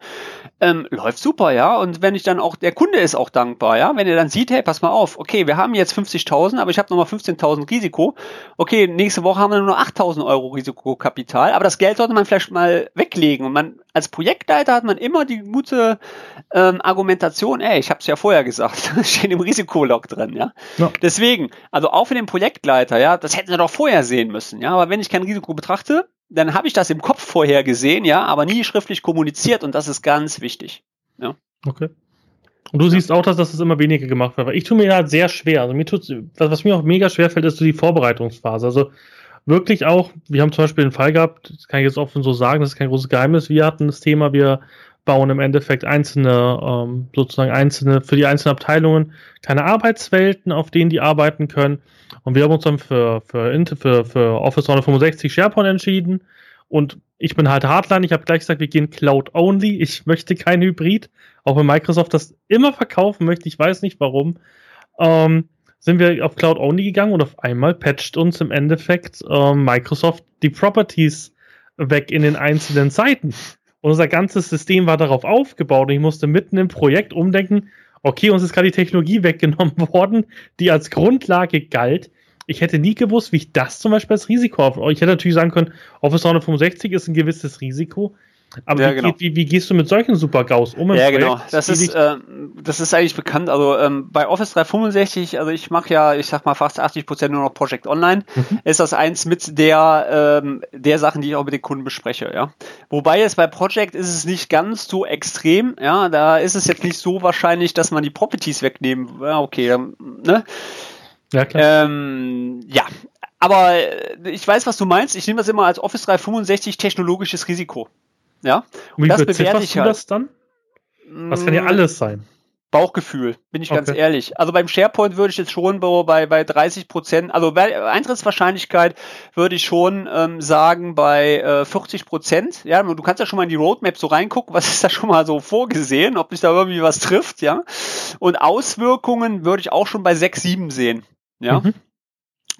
Ähm, läuft super, ja. Und wenn ich dann auch, der Kunde ist auch dankbar, ja. Wenn er dann sieht, hey, pass mal auf, okay, wir haben jetzt 50.000, aber ich habe nochmal 15.000 Risiko. Okay, nächste Woche haben wir nur noch 8.000 Euro Risikokapital, aber das Geld sollte man vielleicht mal weglegen. Und man, als Projektleiter hat man immer die gute ähm, Argumentation, ey, ich habe es ja vorher gesagt, steht im Risikolog drin, ja? ja. Deswegen, also auch für den Projektleiter, ja, das hätten wir doch vorher sehen müssen, ja. Aber wenn ich kein Risiko betrachte, dann habe ich das im Kopf vorher gesehen, ja, aber nie schriftlich kommuniziert und das ist ganz wichtig. Ja. Okay. Und du siehst auch, dass das immer weniger gemacht wird. Ich tue mir halt sehr schwer. Also mir tut, was, was mir auch mega schwer fällt, ist so die Vorbereitungsphase. Also wirklich auch, wir haben zum Beispiel einen Fall gehabt, das kann ich jetzt offen so sagen, das ist kein großes Geheimnis, wir hatten das Thema, wir bauen im Endeffekt einzelne, ähm, sozusagen einzelne, für die einzelnen Abteilungen kleine Arbeitswelten, auf denen die arbeiten können. Und wir haben uns dann für, für, für, für Office 365 SharePoint entschieden. Und ich bin halt Hardline, ich habe gleich gesagt, wir gehen Cloud-only. Ich möchte kein Hybrid, auch wenn Microsoft das immer verkaufen möchte, ich weiß nicht warum. Ähm, sind wir auf Cloud Only gegangen und auf einmal patcht uns im Endeffekt äh, Microsoft die Properties weg in den einzelnen Seiten. Und unser ganzes System war darauf aufgebaut und ich musste mitten im Projekt umdenken, okay, uns ist gerade die Technologie weggenommen worden, die als Grundlage galt. Ich hätte nie gewusst, wie ich das zum Beispiel als Risiko auf. Ich hätte natürlich sagen können, Office 365 ist ein gewisses Risiko, aber ja, wie, genau. wie, wie, gehst du mit solchen Super-GAUs um? Ja, genau. Das ist, äh, das ist eigentlich bekannt. Also ähm, bei Office 365, also ich mache ja, ich sag mal fast 80 Prozent nur noch Project Online, mhm. ist das eins mit der ähm, der Sachen, die ich auch mit den Kunden bespreche. Ja, wobei jetzt bei Project ist es nicht ganz so extrem. Ja, da ist es jetzt nicht so wahrscheinlich, dass man die Properties wegnehmen. Ja, okay, dann, ne? Ja, klar. Ähm, ja, aber äh, ich weiß, was du meinst. Ich nehme das immer als Office 365 technologisches Risiko. Ja. Und, wie das bewerte ich halt. das dann? Das kann ja mm. alles sein. Bauchgefühl, bin ich okay. ganz ehrlich. Also beim SharePoint würde ich jetzt schon bei, bei 30 Prozent, also bei Eintrittswahrscheinlichkeit würde ich schon ähm, sagen bei äh, 40 Prozent. Ja, du kannst ja schon mal in die Roadmap so reingucken, was ist da schon mal so vorgesehen, ob sich da irgendwie was trifft, ja. Und Auswirkungen würde ich auch schon bei 6, 7 sehen. Ja. Mhm.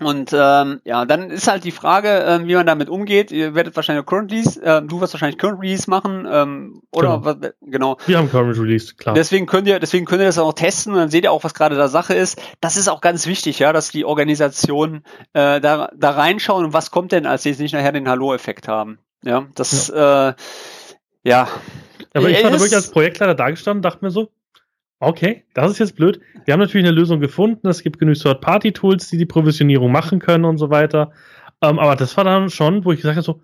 Und ähm, ja, dann ist halt die Frage, ähm, wie man damit umgeht. Ihr werdet wahrscheinlich Current Release, äh, du wirst wahrscheinlich Current Release machen, ähm, oder genau. was, genau. Wir haben Current Release, klar. Deswegen könnt ihr, deswegen könnt ihr das auch testen und dann seht ihr auch, was gerade da Sache ist. Das ist auch ganz wichtig, ja, dass die Organisationen äh, da, da reinschauen und was kommt denn, als sie jetzt nicht nachher den Hallo-Effekt haben. Ja, das ja. Äh, ja. Aber ich war da wirklich als Projektleiter da gestanden, dachte mir so, Okay, das ist jetzt blöd. Wir haben natürlich eine Lösung gefunden. Es gibt genug Third-Party-Tools, die die Provisionierung machen können und so weiter. Ähm, aber das war dann schon, wo ich gesagt habe, so,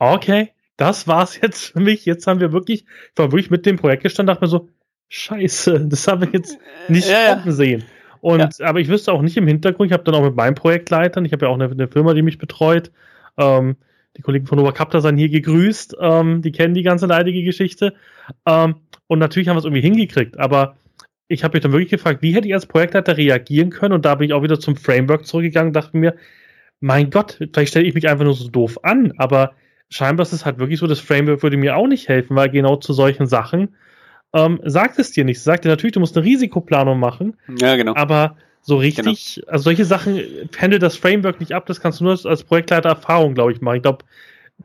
okay, das war's jetzt für mich. Jetzt haben wir wirklich, ich war wirklich mit dem Projekt gestanden, dachte mir so, scheiße, das haben wir jetzt nicht ja, ja. sehen. Und, ja. aber ich wüsste auch nicht im Hintergrund, ich habe dann auch mit meinen Projektleitern, ich habe ja auch eine, eine, Firma, die mich betreut, ähm, die Kollegen von Oberkapta sind hier gegrüßt, ähm, die kennen die ganze leidige Geschichte. Ähm, Und natürlich haben wir es irgendwie hingekriegt, aber ich habe mich dann wirklich gefragt, wie hätte ich als Projektleiter reagieren können? Und da bin ich auch wieder zum Framework zurückgegangen, dachte mir, mein Gott, vielleicht stelle ich mich einfach nur so doof an, aber scheinbar ist es halt wirklich so, das Framework würde mir auch nicht helfen, weil genau zu solchen Sachen ähm, sagt es dir nicht. Es sagt dir natürlich, du musst eine Risikoplanung machen. Ja, genau. Aber so richtig, genau. also solche Sachen handelt das Framework nicht ab, das kannst du nur als Projektleiter Erfahrung, glaube ich, machen. Ich glaube,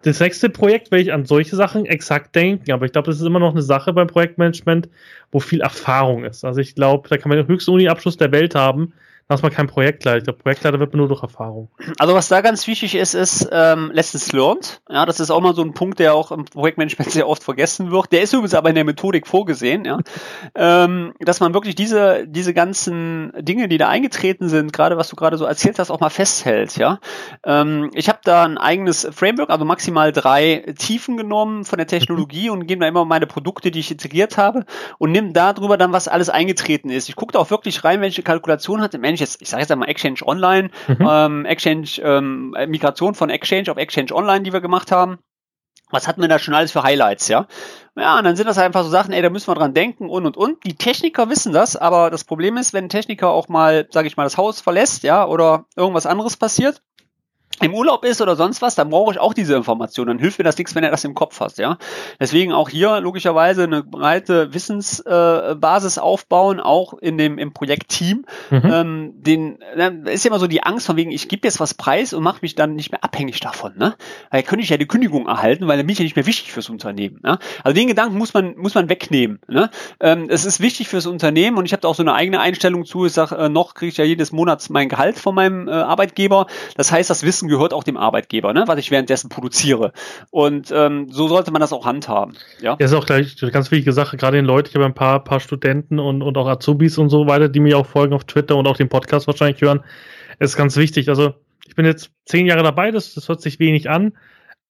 das nächste Projekt werde ich an solche Sachen exakt denken, aber ich glaube, das ist immer noch eine Sache beim Projektmanagement, wo viel Erfahrung ist. Also ich glaube, da kann man den höchsten Uni-Abschluss der Welt haben, ist man kein Projektleiter. Der Projektleiter wird man nur durch Erfahrung. Also was da ganz wichtig ist, ist ähm, Lessons Learned. Ja, das ist auch mal so ein Punkt, der auch im Projektmanagement sehr oft vergessen wird. Der ist übrigens aber in der Methodik vorgesehen, ja. ähm, dass man wirklich diese, diese ganzen Dinge, die da eingetreten sind, gerade was du gerade so erzählt hast, auch mal festhält, ja. Ähm, ich habe da ein eigenes Framework, also maximal drei Tiefen genommen von der Technologie und gebe da immer meine Produkte, die ich integriert habe und nimm darüber dann, was alles eingetreten ist. Ich gucke da auch wirklich rein, welche Kalkulation hat im Endeffekt jetzt, ich sage jetzt einmal Exchange Online, mhm. ähm, Exchange, ähm, Migration von Exchange auf Exchange Online, die wir gemacht haben. Was hatten wir da schon alles für Highlights, ja? Ja, und dann sind das einfach so Sachen, ey, da müssen wir dran denken und und und. Die Techniker wissen das, aber das Problem ist, wenn ein Techniker auch mal, sage ich mal, das Haus verlässt, ja, oder irgendwas anderes passiert, im Urlaub ist oder sonst was, dann brauche ich auch diese Information. Dann hilft mir das nichts, wenn er das im Kopf hat, ja. Deswegen auch hier logischerweise eine breite Wissensbasis äh, aufbauen, auch in dem im Projektteam. Mhm. Ähm, den dann ist ja immer so die Angst von wegen, ich gebe jetzt was preis und mache mich dann nicht mehr abhängig davon. Ne? Weil könnte ich ja die Kündigung erhalten, weil dann bin ich ja nicht mehr wichtig fürs Unternehmen. Ne? Also den Gedanken muss man muss man wegnehmen. Ne? Ähm, es ist wichtig fürs Unternehmen und ich habe da auch so eine eigene Einstellung zu. Ich sage, äh, noch kriege ich ja jedes Monat mein Gehalt von meinem äh, Arbeitgeber. Das heißt, das Wissen gehört auch dem Arbeitgeber, ne? was ich währenddessen produziere. Und ähm, so sollte man das auch handhaben. Ja, das ist auch gleich eine ganz wichtige Sache, gerade den Leuten, ich habe ein paar, paar Studenten und, und auch Azubis und so weiter, die mir auch folgen auf Twitter und auch den Podcast wahrscheinlich hören. ist ganz wichtig. Also ich bin jetzt zehn Jahre dabei, das, das hört sich wenig an,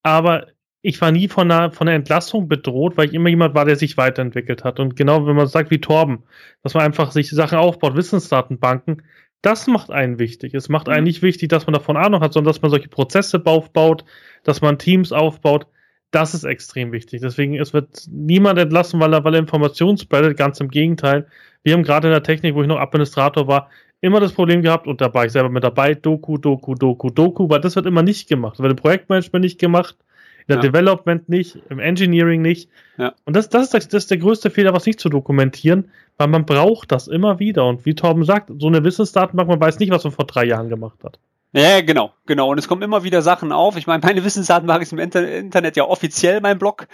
aber ich war nie von einer, von einer Entlassung bedroht, weil ich immer jemand war, der sich weiterentwickelt hat. Und genau, wenn man sagt wie Torben, dass man einfach sich Sachen aufbaut, Wissensdatenbanken, das macht einen wichtig. Es macht einen mhm. nicht wichtig, dass man davon Ahnung hat, sondern dass man solche Prozesse aufbaut, dass man Teams aufbaut. Das ist extrem wichtig. Deswegen, es wird niemand entlassen, weil er, weil er Informationen spreadet. Ganz im Gegenteil. Wir haben gerade in der Technik, wo ich noch Administrator war, immer das Problem gehabt, und da war ich selber mit dabei, Doku, Doku, Doku, Doku, weil das wird immer nicht gemacht. Das wird im Projektmanagement nicht gemacht, der ja. Development nicht, im Engineering nicht. Ja. Und das, das, ist das, ist der größte Fehler, was nicht zu dokumentieren, weil man braucht das immer wieder. Und wie Torben sagt, so eine Wissensdatenbank, man weiß nicht, was man vor drei Jahren gemacht hat. Ja, genau, genau. Und es kommen immer wieder Sachen auf. Ich meine, meine Wissensdatenbank ist im Internet ja offiziell mein Blog.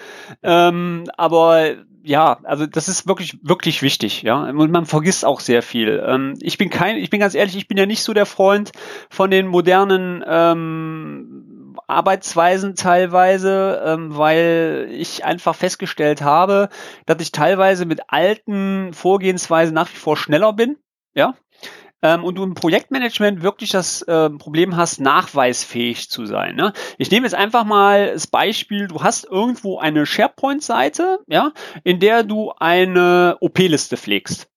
Ähm, aber ja, also das ist wirklich, wirklich wichtig, ja. Und man vergisst auch sehr viel. Ähm, ich bin kein, ich bin ganz ehrlich, ich bin ja nicht so der Freund von den modernen ähm, Arbeitsweisen teilweise, ähm, weil ich einfach festgestellt habe, dass ich teilweise mit alten Vorgehensweisen nach wie vor schneller bin, ja ähm, und du im Projektmanagement wirklich das äh, Problem hast, nachweisfähig zu sein. Ne? Ich nehme jetzt einfach mal das Beispiel, du hast irgendwo eine SharePoint-Seite, ja, in der du eine OP-Liste pflegst.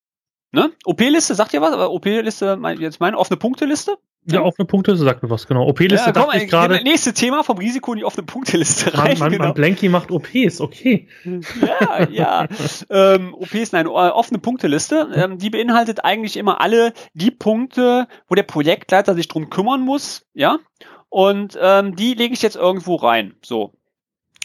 Ne? OP-Liste, sagt ihr was? OP-Liste, jetzt meine offene Punkteliste? Ja, offene Punkteliste sagt mir was, genau. OP-Liste ja, dachte ich gerade. Nächste Thema vom Risiko in die offene Punkteliste rein. Man, genau. man Blanky macht OPs, okay. Ja, ja. ähm, OPs, nein, äh, offene Punkteliste. Ähm, die beinhaltet eigentlich immer alle die Punkte, wo der Projektleiter sich drum kümmern muss, ja. Und ähm, die lege ich jetzt irgendwo rein. So.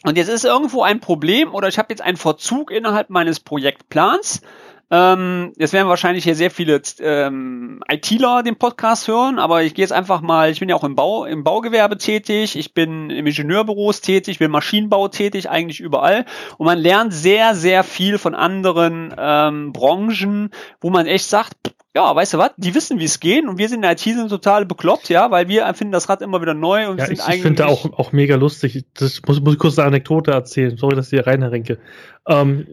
Und jetzt ist irgendwo ein Problem oder ich habe jetzt einen Verzug innerhalb meines Projektplans ähm, jetzt werden wahrscheinlich hier sehr viele ähm, ITler den Podcast hören, aber ich gehe jetzt einfach mal, ich bin ja auch im Bau, im Baugewerbe tätig, ich bin im Ingenieurbüros tätig, ich bin Maschinenbau tätig, eigentlich überall. Und man lernt sehr, sehr viel von anderen ähm, Branchen, wo man echt sagt, ja, weißt du was, die wissen, wie es geht und wir sind in der IT sind total bekloppt, ja, weil wir empfinden das Rad immer wieder neu und ja, sind ich, eigentlich. Ich finde auch, auch mega lustig. Das muss, muss ich kurz eine Anekdote erzählen. Sorry, dass ich hier reinrinke. Ähm,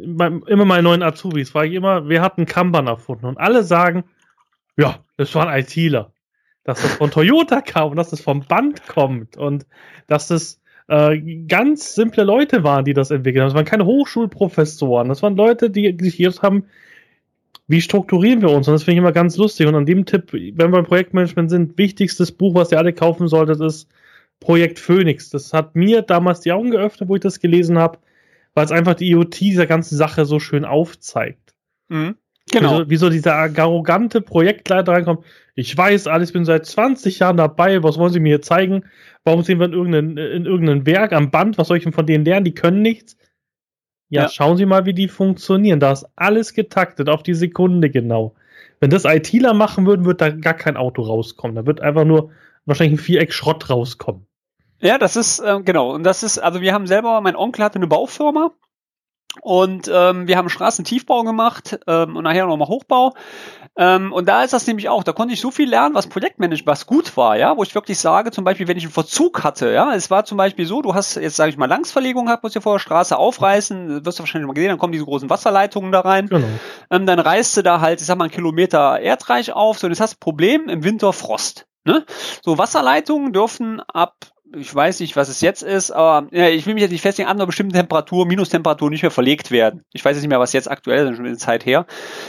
immer meine neuen Azubis frage ich immer, wer hat einen Kanban erfunden? Und alle sagen, ja, das war ein ITler. Dass das von Toyota kam und dass das vom Band kommt und dass das äh, ganz simple Leute waren, die das entwickelt haben. Das waren keine Hochschulprofessoren. Das waren Leute, die sich jetzt haben, wie strukturieren wir uns? Und das finde ich immer ganz lustig. Und an dem Tipp, wenn wir im Projektmanagement sind, wichtigstes Buch, was ihr alle kaufen solltet, ist Projekt Phoenix. Das hat mir damals die Augen geöffnet, wo ich das gelesen habe, weil es einfach die IoT dieser ganzen Sache so schön aufzeigt. Mhm. Genau. Wie so, dieser arrogante Projektleiter reinkommt. Ich weiß alles, bin seit 20 Jahren dabei. Was wollen Sie mir hier zeigen? Warum sind wir in irgendeinem, in irgendeinem Werk am Band? Was soll ich denn von denen lernen? Die können nichts. Ja, ja, schauen Sie mal, wie die funktionieren. Da ist alles getaktet, auf die Sekunde genau. Wenn das ITler machen würden, wird da gar kein Auto rauskommen. Da wird einfach nur wahrscheinlich ein Viereck Schrott rauskommen. Ja, das ist, äh, genau. Und das ist, also wir haben selber, mein Onkel hatte eine Baufirma und ähm, wir haben Straßentiefbau gemacht ähm, und nachher nochmal Hochbau. Ähm, und da ist das nämlich auch, da konnte ich so viel lernen, was Projektmanagement, was gut war, ja, wo ich wirklich sage, zum Beispiel, wenn ich einen Verzug hatte, ja, es war zum Beispiel so, du hast jetzt, sage ich mal, Langsverlegung gehabt, musst vor der Straße aufreißen, wirst du wahrscheinlich mal gesehen, dann kommen diese großen Wasserleitungen da rein. Genau. Ähm, dann reißt du da halt, ich sag mal, einen Kilometer Erdreich auf, so, und jetzt hast du Problem im Winter Frost. Ne? So, Wasserleitungen dürfen ab ich weiß nicht, was es jetzt ist, aber ja, ich will mich jetzt nicht festlegen, an einer bestimmten Temperatur, Minustemperatur nicht mehr verlegt werden. Ich weiß jetzt nicht mehr, was jetzt aktuell ist, schon eine Zeit her.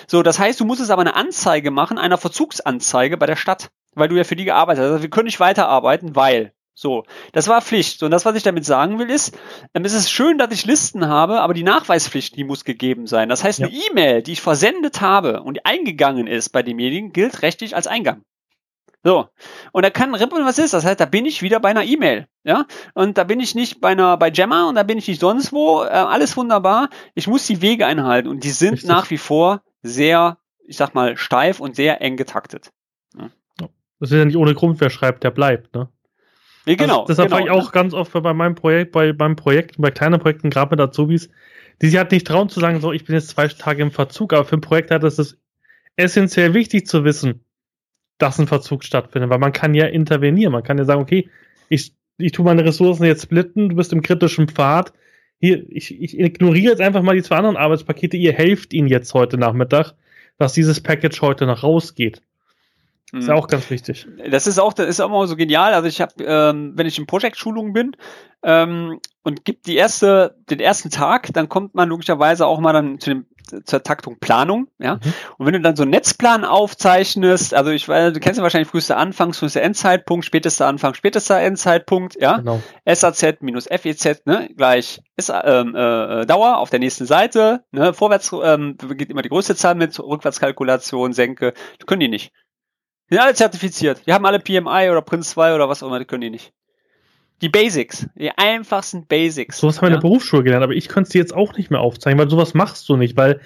So, das heißt, du musst es aber eine Anzeige machen, einer Verzugsanzeige bei der Stadt, weil du ja für die gearbeitet hast. Also wir können nicht weiterarbeiten, weil. So, das war Pflicht. So, und das, was ich damit sagen will, ist, ähm, es ist schön, dass ich Listen habe, aber die Nachweispflicht, die muss gegeben sein. Das heißt, ja. eine E-Mail, die ich versendet habe und die eingegangen ist bei demjenigen, gilt rechtlich als Eingang. So. Und da kann rippeln, was ist. Das heißt, da bin ich wieder bei einer E-Mail. Ja. Und da bin ich nicht bei einer, bei Gemma und da bin ich nicht sonst wo. Äh, alles wunderbar. Ich muss die Wege einhalten und die sind Richtig. nach wie vor sehr, ich sag mal, steif und sehr eng getaktet. Ja. Das ist ja nicht ohne Grund, wer schreibt, der bleibt, ne? Ja, genau. Also deshalb genau, war ich auch ganz oft bei meinem Projekt, bei beim Projekt, bei kleinen Projekten, gerade mit Azubis, die sich halt nicht trauen zu sagen, so, ich bin jetzt zwei Tage im Verzug, aber für ein Projekt hat es essentiell wichtig zu wissen, dass ein Verzug stattfindet, weil man kann ja intervenieren. Man kann ja sagen, okay, ich, ich tue meine Ressourcen jetzt splitten, du bist im kritischen Pfad. Hier, ich, ich ignoriere jetzt einfach mal die zwei anderen Arbeitspakete, ihr helft ihnen jetzt heute Nachmittag, dass dieses Package heute noch rausgeht. Das ist ja mhm. auch ganz wichtig. Das ist auch, das ist auch immer so genial. Also ich habe, ähm, wenn ich in Project-Schulungen bin ähm, und gibt die erste, den ersten Tag, dann kommt man logischerweise auch mal dann zu dem zur Taktung Planung, ja. Mhm. Und wenn du dann so einen Netzplan aufzeichnest, also ich weiß, du kennst ja wahrscheinlich frühester Anfangs, frühester Endzeitpunkt, spätester Anfang, spätester Endzeitpunkt, ja. Genau. SAZ minus FEZ, ne, gleich ist, ähm, äh, Dauer auf der nächsten Seite, ne, vorwärts ähm, geht immer die größte Zahl mit, Rückwärtskalkulation, Senke, das können die nicht. Die sind alle zertifiziert. Die haben alle PMI oder Prince 2 oder was auch immer, die können die nicht. Die Basics, die einfachsten Basics. Sowas haben wir ja? in der Berufsschule gelernt, aber ich könnte es dir jetzt auch nicht mehr aufzeigen, weil sowas machst du nicht, weil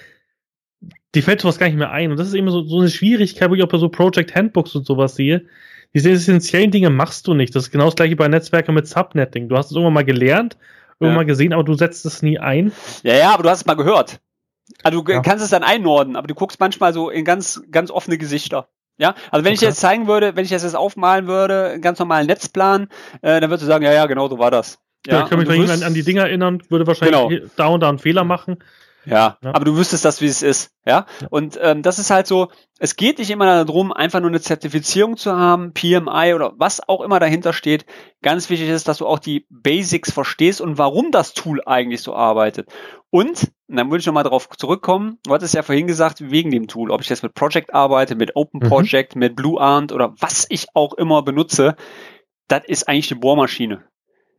die fällt sowas gar nicht mehr ein. Und das ist immer so, so eine Schwierigkeit, wo ich auch bei so Project Handbooks und sowas sehe. Diese essentiellen Dinge machst du nicht. Das ist genau das gleiche bei Netzwerken mit Subnetting. Du hast es irgendwann mal gelernt, irgendwann ja. mal gesehen, aber du setzt es nie ein. Ja, ja, aber du hast es mal gehört. Also du ja. kannst es dann einordnen, aber du guckst manchmal so in ganz, ganz offene Gesichter. Ja, also wenn okay. ich jetzt zeigen würde, wenn ich das jetzt aufmalen würde, einen ganz normalen Netzplan, äh, dann würdest du sagen, ja, ja, genau so war das. Ja, ja ich kann mich an, an, die Dinger erinnern, würde wahrscheinlich genau. da und da einen Fehler machen. Ja, ja, aber du wüsstest das, wie es ist. Ja, ja. und ähm, das ist halt so, es geht nicht immer darum, einfach nur eine Zertifizierung zu haben, PMI oder was auch immer dahinter steht. Ganz wichtig ist, dass du auch die Basics verstehst und warum das Tool eigentlich so arbeitet. Und, und dann würde ich nochmal darauf zurückkommen, du hattest ja vorhin gesagt, wegen dem Tool, ob ich jetzt mit Project arbeite, mit Open mhm. Project, mhm. mit Blue Armed oder was ich auch immer benutze, das ist eigentlich eine Bohrmaschine.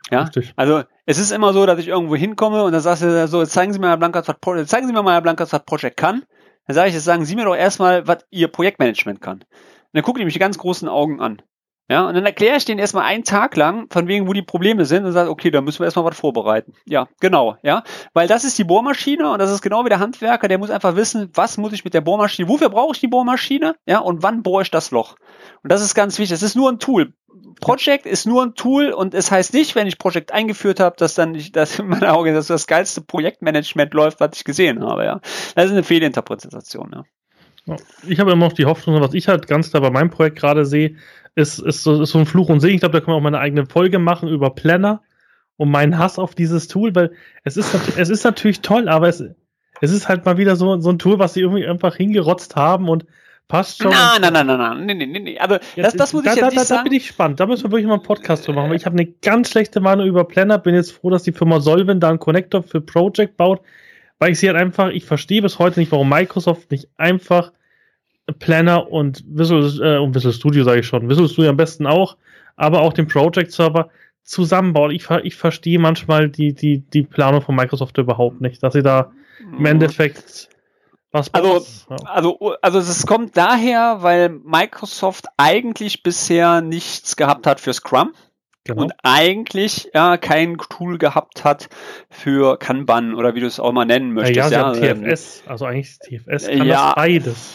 Ja, Richtig. also es ist immer so, dass ich irgendwo hinkomme und dann sagst du so, zeigen Sie mir mal Blankas, was zeigen Sie mir mal Blankas, was Project kann. Dann sage ich, jetzt sagen Sie mir doch erstmal, was Ihr Projektmanagement kann. Und dann gucke ich mich die ganz großen Augen an. Ja, und dann erkläre ich denen erstmal einen Tag lang, von wegen, wo die Probleme sind, und sage, okay, da müssen wir erstmal was vorbereiten. Ja, genau, ja. Weil das ist die Bohrmaschine und das ist genau wie der Handwerker, der muss einfach wissen, was muss ich mit der Bohrmaschine, wofür brauche ich die Bohrmaschine, ja, und wann bohre ich das Loch. Und das ist ganz wichtig. Das ist nur ein Tool. Project ist nur ein Tool und es heißt nicht, wenn ich Project eingeführt habe, dass dann nicht, dass in meiner Augen das, das geilste Projektmanagement läuft, was ich gesehen habe, ja. Das ist eine Fehlinterpretation, ja. Ich habe immer noch die Hoffnung, was ich halt ganz klar bei meinem Projekt gerade sehe, ist, ist, so, ist so ein Fluch und Segen. Ich glaube, da können wir auch mal eine eigene Folge machen über Planner und meinen Hass auf dieses Tool, weil es ist, es ist natürlich toll, aber es, es ist halt mal wieder so, so ein Tool, was sie irgendwie einfach hingerotzt haben und passt schon. Nein, nein, nein, nein, nein, nee, nee, nee. Aber das, das muss da, ich jetzt da, nicht da, sagen. Da bin ich spannend. Da müssen wir wirklich mal einen Podcast drüber machen. Weil ich habe eine ganz schlechte Meinung über Planner. Bin jetzt froh, dass die Firma Solvin da einen Connector für Project baut, weil ich sie halt einfach, ich verstehe bis heute nicht, warum Microsoft nicht einfach Planner und Visual, äh, und Visual Studio sage ich schon, Visual Studio am besten auch, aber auch den Project Server zusammenbauen. Ich, ich verstehe manchmal die, die, die Planung von Microsoft überhaupt nicht, dass sie da im. Endeffekt was also, ja. also, also es kommt daher, weil Microsoft eigentlich bisher nichts gehabt hat für Scrum. Genau. Und eigentlich ja, kein Tool gehabt hat für Kanban oder wie du es auch mal nennen möchtest. Ja, ja, ja TFS, also eigentlich TFS kann ja, das beides.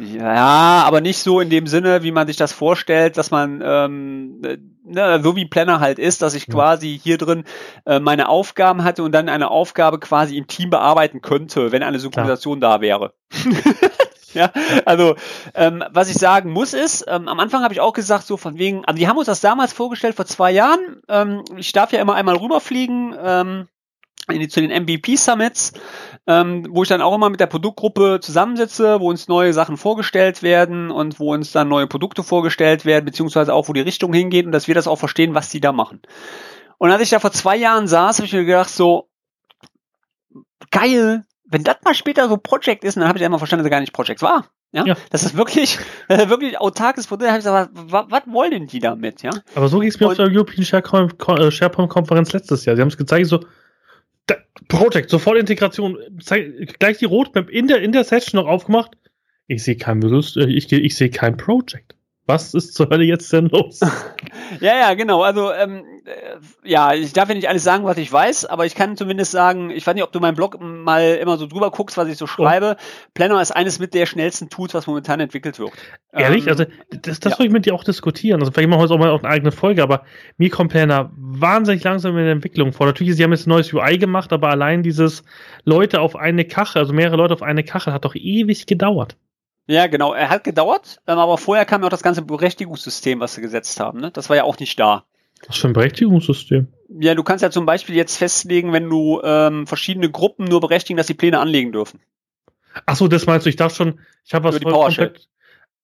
Ja, aber nicht so in dem Sinne, wie man sich das vorstellt, dass man ähm, ne, so wie Planner halt ist, dass ich ja. quasi hier drin äh, meine Aufgaben hatte und dann eine Aufgabe quasi im Team bearbeiten könnte, wenn eine Synchronisation da wäre. Ja, also ähm, was ich sagen muss ist, ähm, am Anfang habe ich auch gesagt, so von wegen, also die haben uns das damals vorgestellt vor zwei Jahren. Ähm, ich darf ja immer einmal rüberfliegen ähm, in die, zu den MVP Summits, ähm, wo ich dann auch immer mit der Produktgruppe zusammensitze, wo uns neue Sachen vorgestellt werden und wo uns dann neue Produkte vorgestellt werden, beziehungsweise auch, wo die Richtung hingeht und dass wir das auch verstehen, was die da machen. Und als ich da vor zwei Jahren saß, habe ich mir gedacht, so, geil, wenn das mal später so Project ist, dann habe ich einmal verstanden, dass er gar nicht Project war. Ja? ja. Das ist wirklich, das ist wirklich autarkes Produkt. Da habe ich gesagt, was, was wollen denn die damit? Ja. Aber so ging es mir auf der European äh, SharePoint-Konferenz letztes Jahr. Sie haben es gezeigt, so da, Project, sofort Integration, zeig, gleich die Roadmap in der, in der Session noch aufgemacht. Ich sehe kein äh, ich, ich sehe kein Project was ist zur Hölle jetzt denn los? ja, ja, genau. Also, ähm, äh, ja, ich darf ja nicht alles sagen, was ich weiß, aber ich kann zumindest sagen, ich weiß nicht, ob du meinen Blog mal immer so drüber guckst, was ich so schreibe. Oh. Planner ist eines mit der schnellsten Tools, was momentan entwickelt wird. Ehrlich? Ähm, also, das, das ja. soll ich mit dir auch diskutieren. Also, vielleicht machen wir heute auch mal auf eine eigene Folge, aber mir kommt Planner wahnsinnig langsam in der Entwicklung vor. Natürlich, sie haben jetzt ein neues UI gemacht, aber allein dieses Leute auf eine Kache, also mehrere Leute auf eine Kache, hat doch ewig gedauert. Ja, genau. Er hat gedauert, ähm, aber vorher kam ja auch das ganze Berechtigungssystem, was sie gesetzt haben. Ne? Das war ja auch nicht da. Was für ein Berechtigungssystem? Ja, du kannst ja zum Beispiel jetzt festlegen, wenn du ähm, verschiedene Gruppen nur berechtigen, dass sie Pläne anlegen dürfen. Ach so, das meinst du? Ich dachte schon, ich habe was Über die komplett.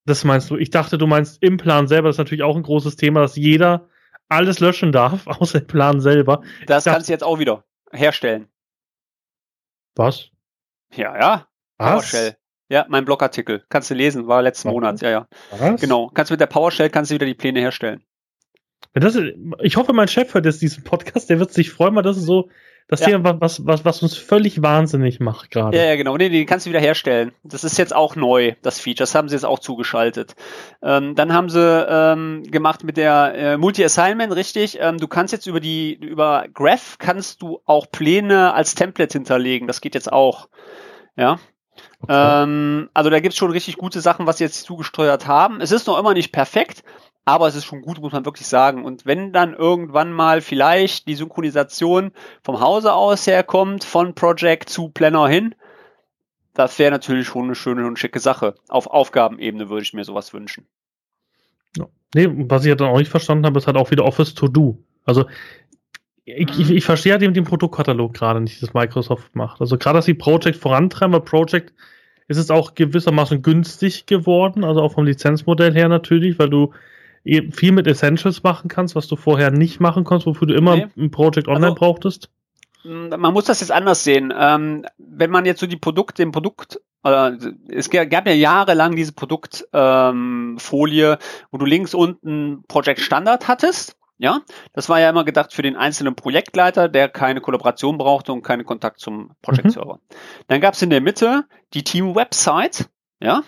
Das meinst du? Ich dachte, du meinst im Plan selber. Das ist natürlich auch ein großes Thema, dass jeder alles löschen darf, außer im Plan selber. Das dachte, kannst du jetzt auch wieder herstellen. Was? Ja, ja. Was? PowerShell. Ja, mein Blogartikel. Kannst du lesen, war letzten okay. Monat, ja, ja. Was? Genau. Kannst mit der PowerShell kannst du wieder die Pläne herstellen. Das, ich hoffe, mein Chef hört jetzt diesen Podcast, der wird sich freuen, weil das ist so das ja. Thema, was, was, was uns völlig wahnsinnig macht gerade. Ja, ja, genau. Nee, die kannst du wieder herstellen. Das ist jetzt auch neu, das Feature. Das haben sie jetzt auch zugeschaltet. Ähm, dann haben sie ähm, gemacht mit der äh, Multi-Assignment, richtig. Ähm, du kannst jetzt über die, über Graph kannst du auch Pläne als Template hinterlegen. Das geht jetzt auch. Ja. Okay. Ähm, also da gibt's schon richtig gute Sachen, was sie jetzt zugesteuert haben. Es ist noch immer nicht perfekt, aber es ist schon gut, muss man wirklich sagen. Und wenn dann irgendwann mal vielleicht die Synchronisation vom Hause aus herkommt, von Project zu Planner hin, das wäre natürlich schon eine schöne und schicke Sache. Auf Aufgabenebene würde ich mir sowas wünschen. Ja. Nee, was ich dann auch nicht verstanden habe, ist halt auch wieder Office to Do. Also ich, ich, ich verstehe halt eben den Produktkatalog gerade nicht, das Microsoft macht. Also gerade, dass sie Project vorantreiben, weil Project ist es auch gewissermaßen günstig geworden, also auch vom Lizenzmodell her natürlich, weil du viel mit Essentials machen kannst, was du vorher nicht machen konntest, wofür du immer nee. ein Project Online also, brauchtest. Man muss das jetzt anders sehen. Ähm, wenn man jetzt so die Produkte, den Produkt äh, es gab ja jahrelang diese Produktfolie, ähm, wo du links unten Project Standard hattest ja, das war ja immer gedacht für den einzelnen Projektleiter, der keine Kollaboration brauchte und keinen Kontakt zum Project-Server. Mhm. Dann gab es in der Mitte die Team-Website, ja,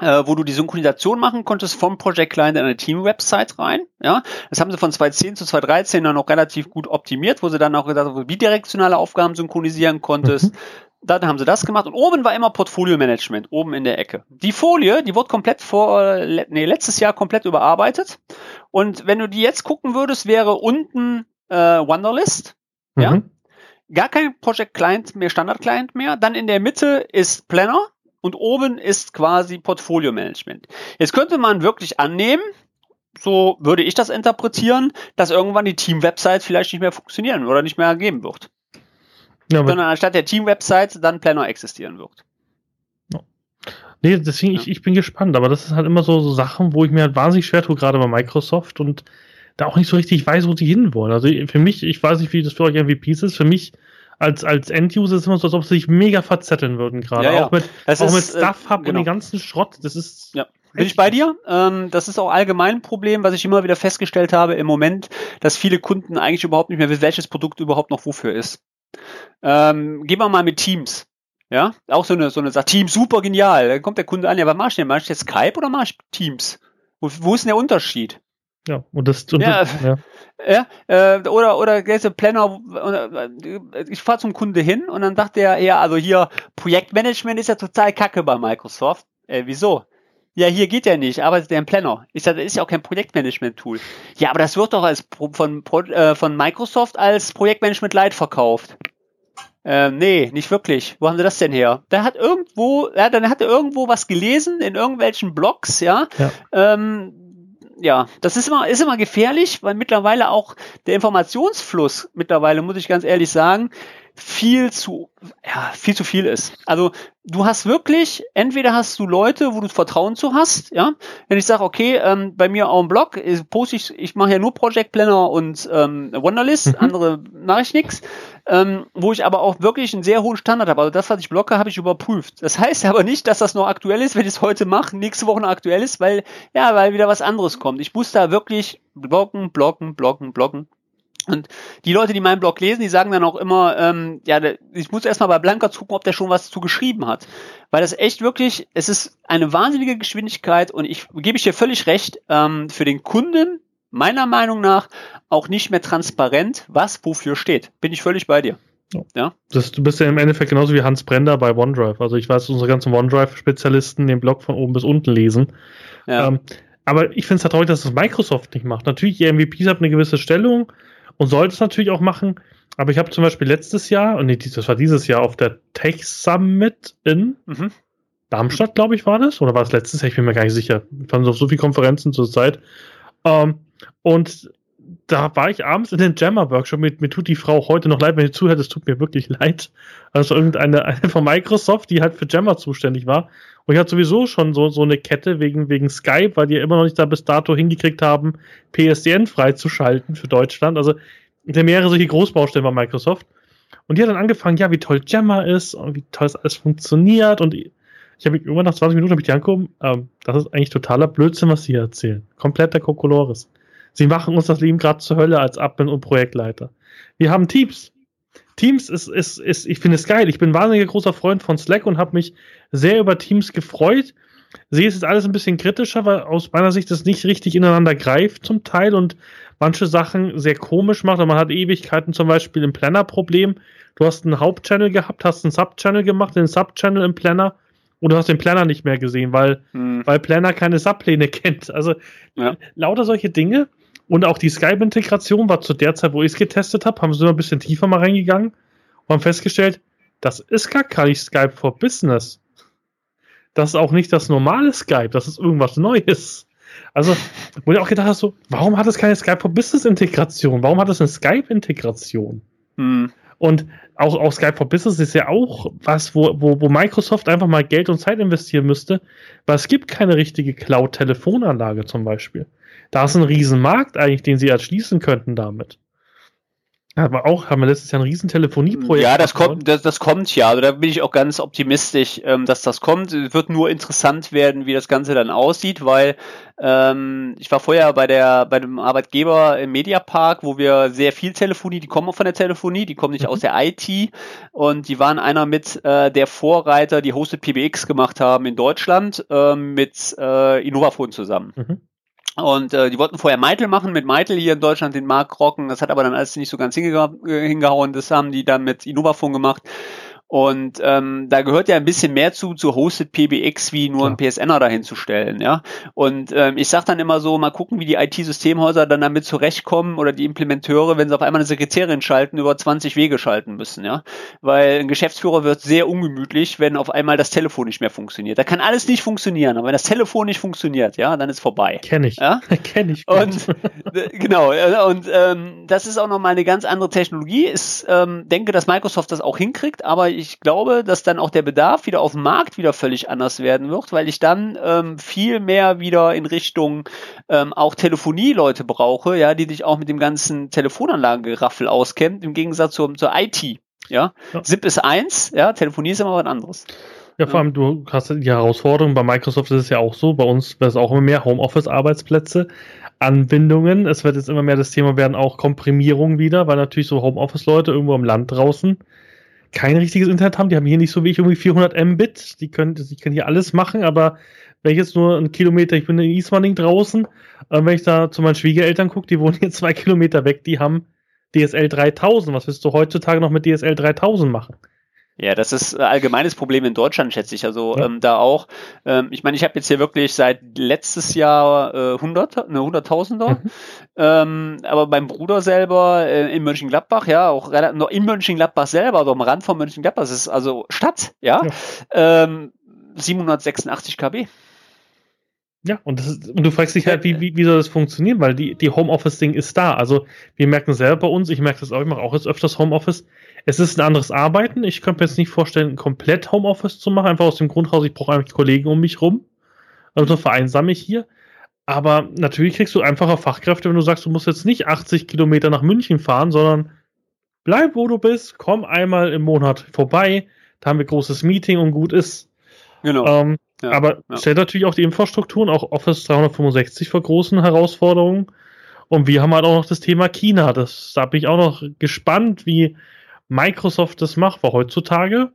äh, wo du die Synchronisation machen konntest vom Project Client in eine Team-Website rein. Ja, das haben sie von 2010 zu 2013 dann noch relativ gut optimiert, wo sie dann auch gesagt haben, bidirektionale Aufgaben synchronisieren konntest. Mhm dann haben sie das gemacht und oben war immer Portfolio Management, oben in der Ecke. Die Folie, die wurde komplett vor, nee, letztes Jahr komplett überarbeitet. Und wenn du die jetzt gucken würdest, wäre unten äh, Wonderlist, mhm. ja, gar kein Project Client mehr, Standard Client mehr. Dann in der Mitte ist Planner und oben ist quasi Portfolio Management. Jetzt könnte man wirklich annehmen, so würde ich das interpretieren, dass irgendwann die Team-Website vielleicht nicht mehr funktionieren oder nicht mehr geben wird. Ja, sondern anstatt der Team-Website dann Planner existieren wird. Nee, deswegen, ja. ich, ich bin gespannt, aber das ist halt immer so, so Sachen, wo ich mir halt wahnsinnig schwer tue, gerade bei Microsoft und da auch nicht so richtig weiß, wo sie hinwollen. Also für mich, ich weiß nicht, wie das für euch MVPs ist, für mich als, als End-User ist es immer so, als ob sie sich mega verzetteln würden gerade. Ja, ja. Auch mit, auch mit Stuff Hub äh, genau. und den ganzen Schrott. Das ist. Ja. Bin ich bei dir. Ähm, das ist auch allgemein ein Problem, was ich immer wieder festgestellt habe im Moment, dass viele Kunden eigentlich überhaupt nicht mehr wissen, welches Produkt überhaupt noch wofür ist. Ähm, gehen wir mal mit Teams. Ja, auch so eine, so eine Sache, Teams, super genial. Dann kommt der Kunde an, ja, was mach ich denn? Mach ich jetzt Skype oder mach ich Teams? Wo, wo ist denn der Unterschied? Ja, und das, und ja, das ja. ja äh, oder oder der Planner, ich fahre zum Kunde hin und dann sagt der, ja, also hier Projektmanagement ist ja total kacke bei Microsoft. Äh, wieso? Ja, hier geht ja nicht, arbeitet der im Planner. Ich sage, das ist ja auch kein Projektmanagement-Tool. Ja, aber das wird doch als von, äh, von Microsoft als Projektmanagement Lite verkauft. Ähm, nee, nicht wirklich. Wo haben sie das denn her? Der hat irgendwo, ja, dann hat er irgendwo was gelesen in irgendwelchen Blogs, ja. ja. Ähm, ja, das ist immer, ist immer gefährlich, weil mittlerweile auch der Informationsfluss mittlerweile, muss ich ganz ehrlich sagen, viel zu, ja, viel zu viel ist. Also du hast wirklich, entweder hast du Leute, wo du Vertrauen zu hast, ja. Wenn ich sage, okay, ähm, bei mir auch im Blog poste ich, ich mache ja nur Project Planner und ähm, Wonderlist, mhm. andere mache ich nichts, ähm, wo ich aber auch wirklich einen sehr hohen Standard habe. Also das, was ich blocke, habe ich überprüft. Das heißt aber nicht, dass das noch aktuell ist, wenn ich es heute mache, nächste Woche noch aktuell ist, weil, ja, weil wieder was anderes kommt. Ich muss da wirklich blocken, blocken, blocken, blocken. Und die Leute, die meinen Blog lesen, die sagen dann auch immer, ähm, ja, ich muss erstmal bei Blanka gucken, ob der schon was zu geschrieben hat. Weil das echt wirklich, es ist eine wahnsinnige Geschwindigkeit und ich gebe ich dir völlig recht, ähm, für den Kunden, meiner Meinung nach, auch nicht mehr transparent, was wofür steht. Bin ich völlig bei dir. Ja. Das, du bist ja im Endeffekt genauso wie Hans Brender bei OneDrive. Also ich weiß, unsere ganzen OneDrive-Spezialisten den Blog von oben bis unten lesen. Ja. Ähm, aber ich finde es ja traurig, dass das Microsoft nicht macht. Natürlich, die MVPs haben eine gewisse Stellung, und sollte es natürlich auch machen. Aber ich habe zum Beispiel letztes Jahr, und nee, das war dieses Jahr auf der Tech Summit in mhm. Darmstadt, glaube ich, war das. Oder war es letztes Jahr? Ich bin mir gar nicht sicher. Ich fand so, so viele Konferenzen zur Zeit. Ähm, und da war ich abends in den Jammer-Workshop. Mir, mir tut die Frau heute noch leid, wenn ihr zuhört, es tut mir wirklich leid. Also irgendeine eine von Microsoft, die halt für Jammer zuständig war. Und ich hatte sowieso schon so, so eine Kette wegen, wegen Skype, weil die ja immer noch nicht da bis dato hingekriegt haben, PSDN freizuschalten für Deutschland. Also der mehrere solche Großbaustellen bei Microsoft. Und die hat dann angefangen, ja, wie toll Jammer ist und wie toll es alles funktioniert. Und ich habe irgendwann nach 20 Minuten habe ich die angeguckt, ähm, das ist eigentlich totaler Blödsinn, was sie hier erzählen. Kompletter Kokolores. Sie machen uns das Leben gerade zur Hölle als Admin und Projektleiter. Wir haben Teams. Teams ist, ist, ist, ich finde es geil. Ich bin ein wahnsinniger großer Freund von Slack und habe mich sehr über Teams gefreut. Sehe es jetzt alles ein bisschen kritischer, weil aus meiner Sicht das nicht richtig ineinander greift zum Teil und manche Sachen sehr komisch macht. Und man hat Ewigkeiten zum Beispiel im Planner-Problem. Du hast einen Hauptchannel gehabt, hast einen Subchannel gemacht, den Subchannel im Planner und du hast den Planner nicht mehr gesehen, weil, hm. weil Planner keine Subpläne kennt. Also ja. lauter solche Dinge. Und auch die Skype-Integration war zu der Zeit, wo ich es getestet habe, haben sie ein bisschen tiefer mal reingegangen und haben festgestellt, das ist gar nicht Skype for Business. Das ist auch nicht das normale Skype, das ist irgendwas Neues. Also, wo ich auch gedacht habe, so, warum hat es keine Skype for Business Integration? Warum hat es eine Skype-Integration? Hm. Und auch, auch Skype for Business ist ja auch was, wo, wo, wo Microsoft einfach mal Geld und Zeit investieren müsste, weil es gibt keine richtige Cloud-Telefonanlage zum Beispiel. Da ist ein Riesenmarkt eigentlich, den sie erschließen könnten damit. Aber auch haben wir letztes Jahr ein riesen Telefonieprojekt. Ja, das kommt, das, das kommt ja. Also da bin ich auch ganz optimistisch, ähm, dass das kommt. Es wird nur interessant werden, wie das Ganze dann aussieht, weil ähm, ich war vorher bei der bei dem Arbeitgeber im Mediapark, wo wir sehr viel Telefonie, die kommen auch von der Telefonie, die kommen nicht mhm. aus der IT und die waren einer mit äh, der Vorreiter, die Hosted PBX gemacht haben in Deutschland äh, mit äh, Innovafon zusammen. Mhm. Und äh, die wollten vorher Meitel machen, mit Meitel hier in Deutschland den Markt rocken. Das hat aber dann alles nicht so ganz hingehauen. Das haben die dann mit Innovafon gemacht. Und ähm, da gehört ja ein bisschen mehr zu, zu Hosted PBX wie nur ja. ein PSNer dahin zu stellen, ja. Und ähm, ich sage dann immer so, mal gucken, wie die IT-Systemhäuser dann damit zurechtkommen oder die Implementeure, wenn sie auf einmal eine Sekretärin schalten, über 20 Wege schalten müssen, ja. Weil ein Geschäftsführer wird sehr ungemütlich, wenn auf einmal das Telefon nicht mehr funktioniert. Da kann alles nicht funktionieren, aber wenn das Telefon nicht funktioniert, ja, dann ist vorbei. Kenn ich. Ja? Kenn ich. Gut. Und genau, und ähm, das ist auch nochmal eine ganz andere Technologie. Ich ähm, denke, dass Microsoft das auch hinkriegt, aber ich glaube, dass dann auch der Bedarf wieder auf dem Markt wieder völlig anders werden wird, weil ich dann ähm, viel mehr wieder in Richtung ähm, auch Telefonie-Leute brauche, ja, die sich auch mit dem ganzen Telefonanlageraffel auskennen, im Gegensatz zur, zur IT. Ja? ja. SIP ist eins, ja, Telefonie ist immer was anderes. Ja, vor allem, du hast die Herausforderung, bei Microsoft ist es ja auch so, bei uns wird es auch immer mehr Homeoffice-Arbeitsplätze, Anbindungen. Es wird jetzt immer mehr das Thema werden auch Komprimierung wieder, weil natürlich so Homeoffice-Leute irgendwo im Land draußen kein richtiges Internet haben. Die haben hier nicht so wie ich irgendwie 400 Mbit. Die können, die können hier alles machen, aber wenn ich jetzt nur einen Kilometer, ich bin in Ismaning draußen, äh, wenn ich da zu meinen Schwiegereltern gucke, die wohnen hier zwei Kilometer weg, die haben DSL 3000. Was willst du heutzutage noch mit DSL 3000 machen? Ja, das ist ein allgemeines Problem in Deutschland, schätze ich. Also ja. ähm, da auch. Ähm, ich meine, ich habe jetzt hier wirklich seit letztes Jahr äh, 100, eine Hunderttausender. Mhm. Ähm, aber beim Bruder selber äh, in Mönchengladbach, ja, auch noch in Mönchengladbach selber, also am Rand von Mönchengladbach, das ist also Stadt, ja, ja. Ähm, 786 kb. Ja, und, das ist, und du fragst dich halt, wie, wie, wie soll das funktionieren? Weil die, die Homeoffice-Ding ist da. Also wir merken selber bei uns, ich merke das auch, ich mache auch jetzt öfters Homeoffice. Es ist ein anderes Arbeiten. Ich könnte mir jetzt nicht vorstellen, komplett Homeoffice zu machen, einfach aus dem Grund raus, ich brauche eigentlich Kollegen um mich rum. Also vereinsame ich hier. Aber natürlich kriegst du einfacher Fachkräfte, wenn du sagst, du musst jetzt nicht 80 Kilometer nach München fahren, sondern bleib, wo du bist, komm einmal im Monat vorbei, da haben wir großes Meeting und gut ist. Genau. Ähm, ja, aber ja. stellt natürlich auch die Infrastrukturen, auch Office 365 vor großen Herausforderungen. Und wir haben halt auch noch das Thema China. Das, da bin ich auch noch gespannt, wie Microsoft das macht, weil heutzutage,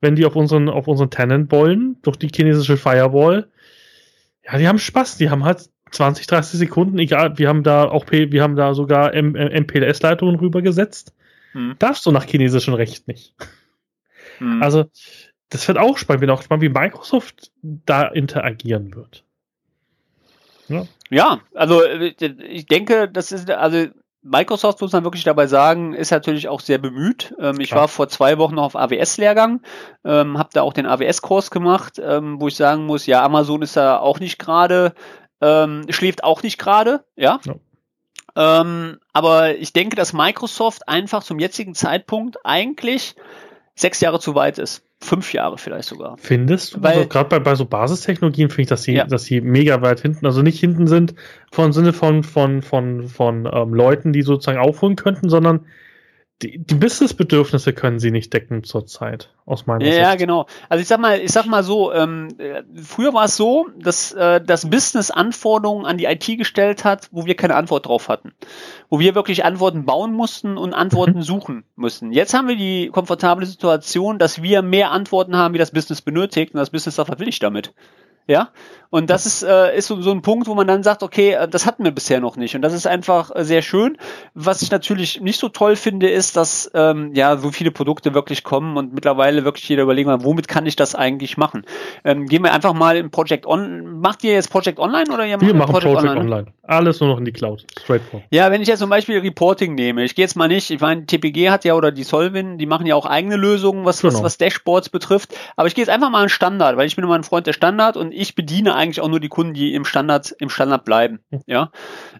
wenn die auf unseren, auf unseren Tenant wollen, durch die chinesische Firewall, ja, die haben Spaß, die haben halt 20, 30 Sekunden, egal, wir haben da auch, wir haben da sogar MPLS-Leitungen rübergesetzt. Hm. Darfst du nach chinesischem Recht nicht. Hm. Also, das wird auch spannend, bin auch gespannt, wie Microsoft da interagieren wird. Ja, ja also äh, ich denke, das ist, also Microsoft muss man wirklich dabei sagen, ist natürlich auch sehr bemüht. Ähm, ich war vor zwei Wochen noch auf AWS-Lehrgang, ähm, habe da auch den AWS-Kurs gemacht, ähm, wo ich sagen muss, ja, Amazon ist da auch nicht gerade, ähm, schläft auch nicht gerade, ja. ja. Ähm, aber ich denke, dass Microsoft einfach zum jetzigen Zeitpunkt eigentlich sechs Jahre zu weit ist fünf Jahre vielleicht sogar. Findest du? Weil, also gerade bei, bei so Basistechnologien finde ich, dass sie, ja. dass sie mega weit hinten, also nicht hinten sind von Sinne von, von, von, von ähm, Leuten, die sozusagen aufholen könnten, sondern die, die Businessbedürfnisse können sie nicht decken zurzeit, aus meiner ja, Sicht. Ja, genau. Also ich sag mal, ich sag mal so, ähm, früher war es so, dass äh, das Business Anforderungen an die IT gestellt hat, wo wir keine Antwort drauf hatten. Wo wir wirklich Antworten bauen mussten und Antworten mhm. suchen mussten. Jetzt haben wir die komfortable Situation, dass wir mehr Antworten haben, wie das Business benötigt und das Business sagt, was will ich damit? Ja, und das ist, äh, ist so, so ein Punkt, wo man dann sagt, okay, äh, das hatten wir bisher noch nicht. Und das ist einfach äh, sehr schön. Was ich natürlich nicht so toll finde, ist, dass ähm, ja so viele Produkte wirklich kommen und mittlerweile wirklich jeder überlegen, womit kann ich das eigentlich machen? Ähm, gehen wir einfach mal in Project On. Macht ihr jetzt Project Online oder ihr macht wir machen Project, Project Online? Online? Alles nur noch in die Cloud. Straightforward. Ja, wenn ich jetzt zum Beispiel Reporting nehme, ich gehe jetzt mal nicht, ich meine, TPG hat ja oder die Solvin, die machen ja auch eigene Lösungen, was, genau. was, was Dashboards betrifft. Aber ich gehe jetzt einfach mal in Standard, weil ich bin immer ein Freund der Standard und ich bediene eigentlich auch nur die Kunden, die im Standard, im Standard bleiben. Ja,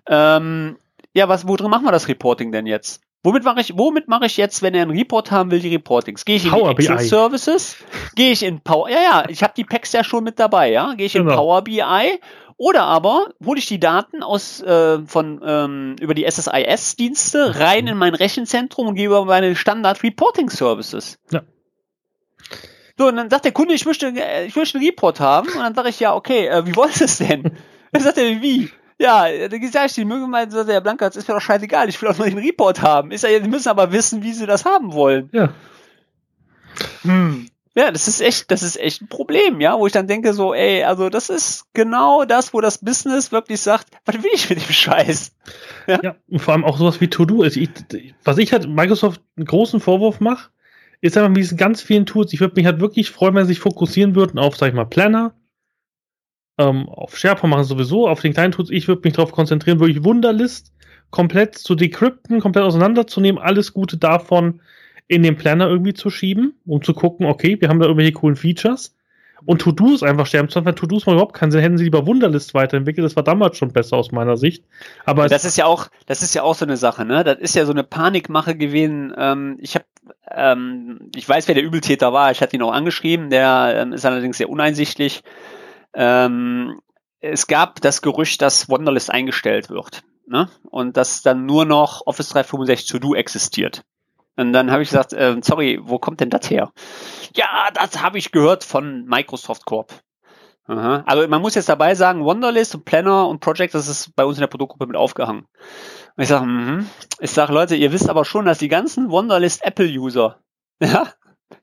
ähm, ja was, wo drin machen wir das Reporting denn jetzt? Womit mache ich, womit mache ich jetzt, wenn er einen Report haben will, die Reportings? Gehe ich in Power die Excel BI. Services? Gehe ich in Power, ja, ja, ich habe die Packs ja schon mit dabei, ja. Gehe ich genau. in Power BI oder aber hole ich die Daten aus äh, von ähm, über die SSIS-Dienste rein in mein Rechenzentrum und gehe über meine Standard Reporting Services. Ja. So, und dann sagt der Kunde, ich möchte, äh, ich möchte einen Report haben. Und dann sage ich, ja, okay, äh, wie wollt ihr es denn? Dann sagt er, wie? Ja, dann sage ich, die mögen mal, sagt der Blanka, das ist mir doch scheißegal, ich will auch nur den Report haben. Ist ja, die müssen aber wissen, wie sie das haben wollen. Ja. Hm. Ja, das ist echt, das ist echt ein Problem, ja, wo ich dann denke so, ey, also das ist genau das, wo das Business wirklich sagt, was will ich mit dem Scheiß? Ja, ja und vor allem auch sowas wie To-Do ist. Ich, was ich halt Microsoft einen großen Vorwurf mache, ist einfach mit diesen ganz vielen Tools. Ich würde mich halt wirklich freuen, wenn sie sich fokussieren würden auf, sag ich mal, Planner, ähm, auf SharePoint machen sowieso, auf den kleinen Tools. Ich würde mich darauf konzentrieren, wirklich Wunderlist komplett zu decrypten, komplett auseinanderzunehmen, alles Gute davon in den Planner irgendwie zu schieben, um zu gucken, okay, wir haben da irgendwelche coolen Features. Und To-Dos einfach sterben zu lassen, To-Dos mal überhaupt keinen Sinn. Hätten sie lieber Wunderlist weiterentwickelt, das war damals schon besser aus meiner Sicht. Aber das ist ja auch, das ist ja auch so eine Sache, ne? Das ist ja so eine Panikmache gewesen. Ähm, ich habe ähm, ich weiß, wer der Übeltäter war, ich hatte ihn auch angeschrieben, der ähm, ist allerdings sehr uneinsichtlich. Ähm, es gab das Gerücht, dass Wonderlist eingestellt wird. Ne? Und dass dann nur noch Office 365 To Do existiert. Und dann habe ich gesagt, äh, sorry, wo kommt denn das her? Ja, das habe ich gehört von Microsoft Corp. Aha. Also man muss jetzt dabei sagen, Wonderlist und Planner und Project, das ist bei uns in der Produktgruppe mit aufgehangen. Und ich sage, mhm. ich sage, Leute, ihr wisst aber schon, dass die ganzen Wonderlist Apple-User, ja,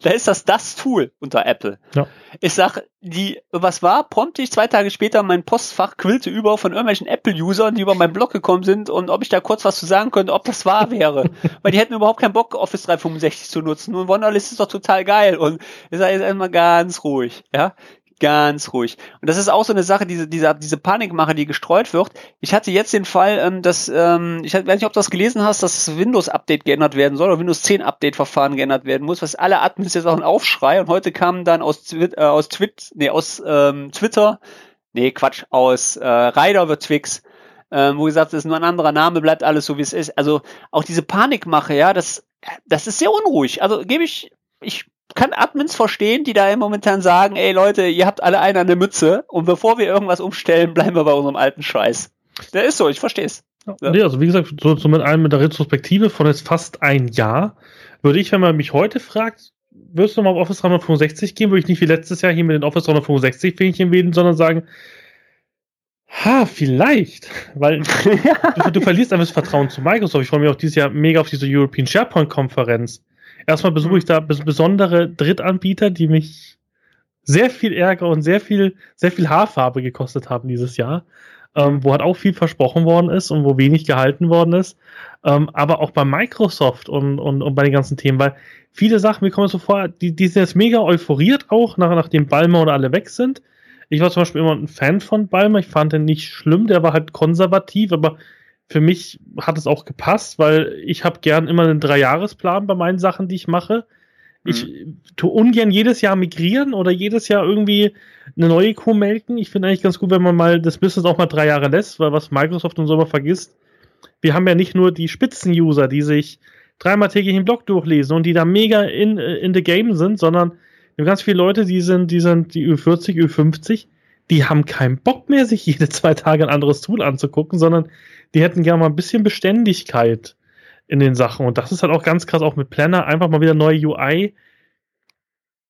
da ist das das Tool unter Apple. Ja. Ich sag, die, was war? Prompt ich zwei Tage später mein Postfach quillte über von irgendwelchen Apple-Usern, die über meinen Blog gekommen sind und ob ich da kurz was zu sagen könnte, ob das wahr wäre. Weil die hätten überhaupt keinen Bock, Office 365 zu nutzen. Und Wonderlist ist doch total geil. Und ich sage jetzt einmal ganz ruhig, ja ganz ruhig. Und das ist auch so eine Sache, diese, diese, diese Panikmache, die gestreut wird. Ich hatte jetzt den Fall, ähm, dass, ähm, ich weiß nicht, ob du das gelesen hast, dass das Windows-Update geändert werden soll oder Windows 10 Update-Verfahren geändert werden muss, was alle Admins jetzt auch ein Aufschrei und heute kamen dann aus, Twi äh, aus, Twit nee, aus ähm, Twitter, nee, Quatsch, aus äh, Rider wird Twix, ähm, wo gesagt ist nur ein anderer Name, bleibt alles so wie es ist. Also auch diese Panikmache, ja, das, das ist sehr unruhig. Also gebe ich, ich kann Admins verstehen, die da momentan sagen, ey Leute, ihr habt alle einen an der Mütze und bevor wir irgendwas umstellen, bleiben wir bei unserem alten Scheiß. Der ist so, ich verstehe es. Ja. Nee, also wie gesagt, so, so mit einem mit der Retrospektive von jetzt fast ein Jahr, würde ich, wenn man mich heute fragt, wirst du mal auf Office 365 gehen, würde ich nicht wie letztes Jahr hier mit den Office 365 Fähnchen wählen, sondern sagen, ha, vielleicht, weil du, du, verlierst einfach das Vertrauen zu Microsoft. Ich freue mich auch dieses Jahr mega auf diese European SharePoint Konferenz. Erstmal besuche ich mhm. da besondere Drittanbieter, die mich sehr viel Ärger und sehr viel, sehr viel Haarfarbe gekostet haben dieses Jahr, ähm, wo halt auch viel versprochen worden ist und wo wenig gehalten worden ist. Ähm, aber auch bei Microsoft und, und, und bei den ganzen Themen, weil viele Sachen, mir kommen so vor, die, die sind jetzt mega euphoriert auch, nach, nachdem Balmer und alle weg sind. Ich war zum Beispiel immer ein Fan von Balmer, ich fand den nicht schlimm, der war halt konservativ, aber für mich hat es auch gepasst, weil ich habe gern immer einen Dreijahresplan bei meinen Sachen, die ich mache. Ich mhm. tue ungern jedes Jahr migrieren oder jedes Jahr irgendwie eine neue Kuh melken. Ich finde eigentlich ganz gut, wenn man mal das Business auch mal drei Jahre lässt, weil was Microsoft und so mal vergisst, wir haben ja nicht nur die Spitzen-User, die sich dreimal täglich den Blog durchlesen und die da mega in, in the game sind, sondern wir haben ganz viele Leute, die sind, die sind die Ü40, Ü50, die haben keinen Bock mehr, sich jede zwei Tage ein anderes Tool anzugucken, sondern die hätten gerne mal ein bisschen Beständigkeit in den Sachen. Und das ist halt auch ganz krass, auch mit Planner, einfach mal wieder neue UI.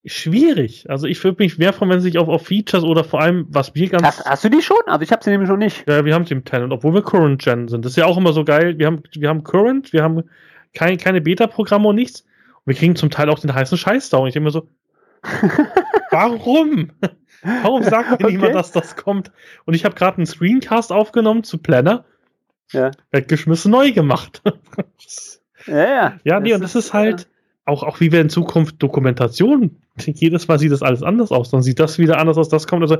Schwierig. Also ich würde mich mehr von, wenn sich auf, auf Features oder vor allem, was wir ganz. Hast, hast du die schon? Also ich habe sie nämlich noch nicht. Ja, wir haben sie im Tenant, obwohl wir Current Gen sind. Das ist ja auch immer so geil. Wir haben, wir haben Current, wir haben kein, keine Beta-Programme und nichts. Und wir kriegen zum Teil auch den heißen Scheiß da. Und ich denke mir so, warum? Warum sagt mir okay. niemand, dass das kommt? Und ich habe gerade einen Screencast aufgenommen zu Planner ja. Weggeschmissen, neu gemacht. ja, ja. Ja, nee, das und das ist, ist halt auch, auch wie wir in Zukunft Dokumentation, jedes Mal sieht das alles anders aus, dann sieht das wieder anders aus, das kommt. Also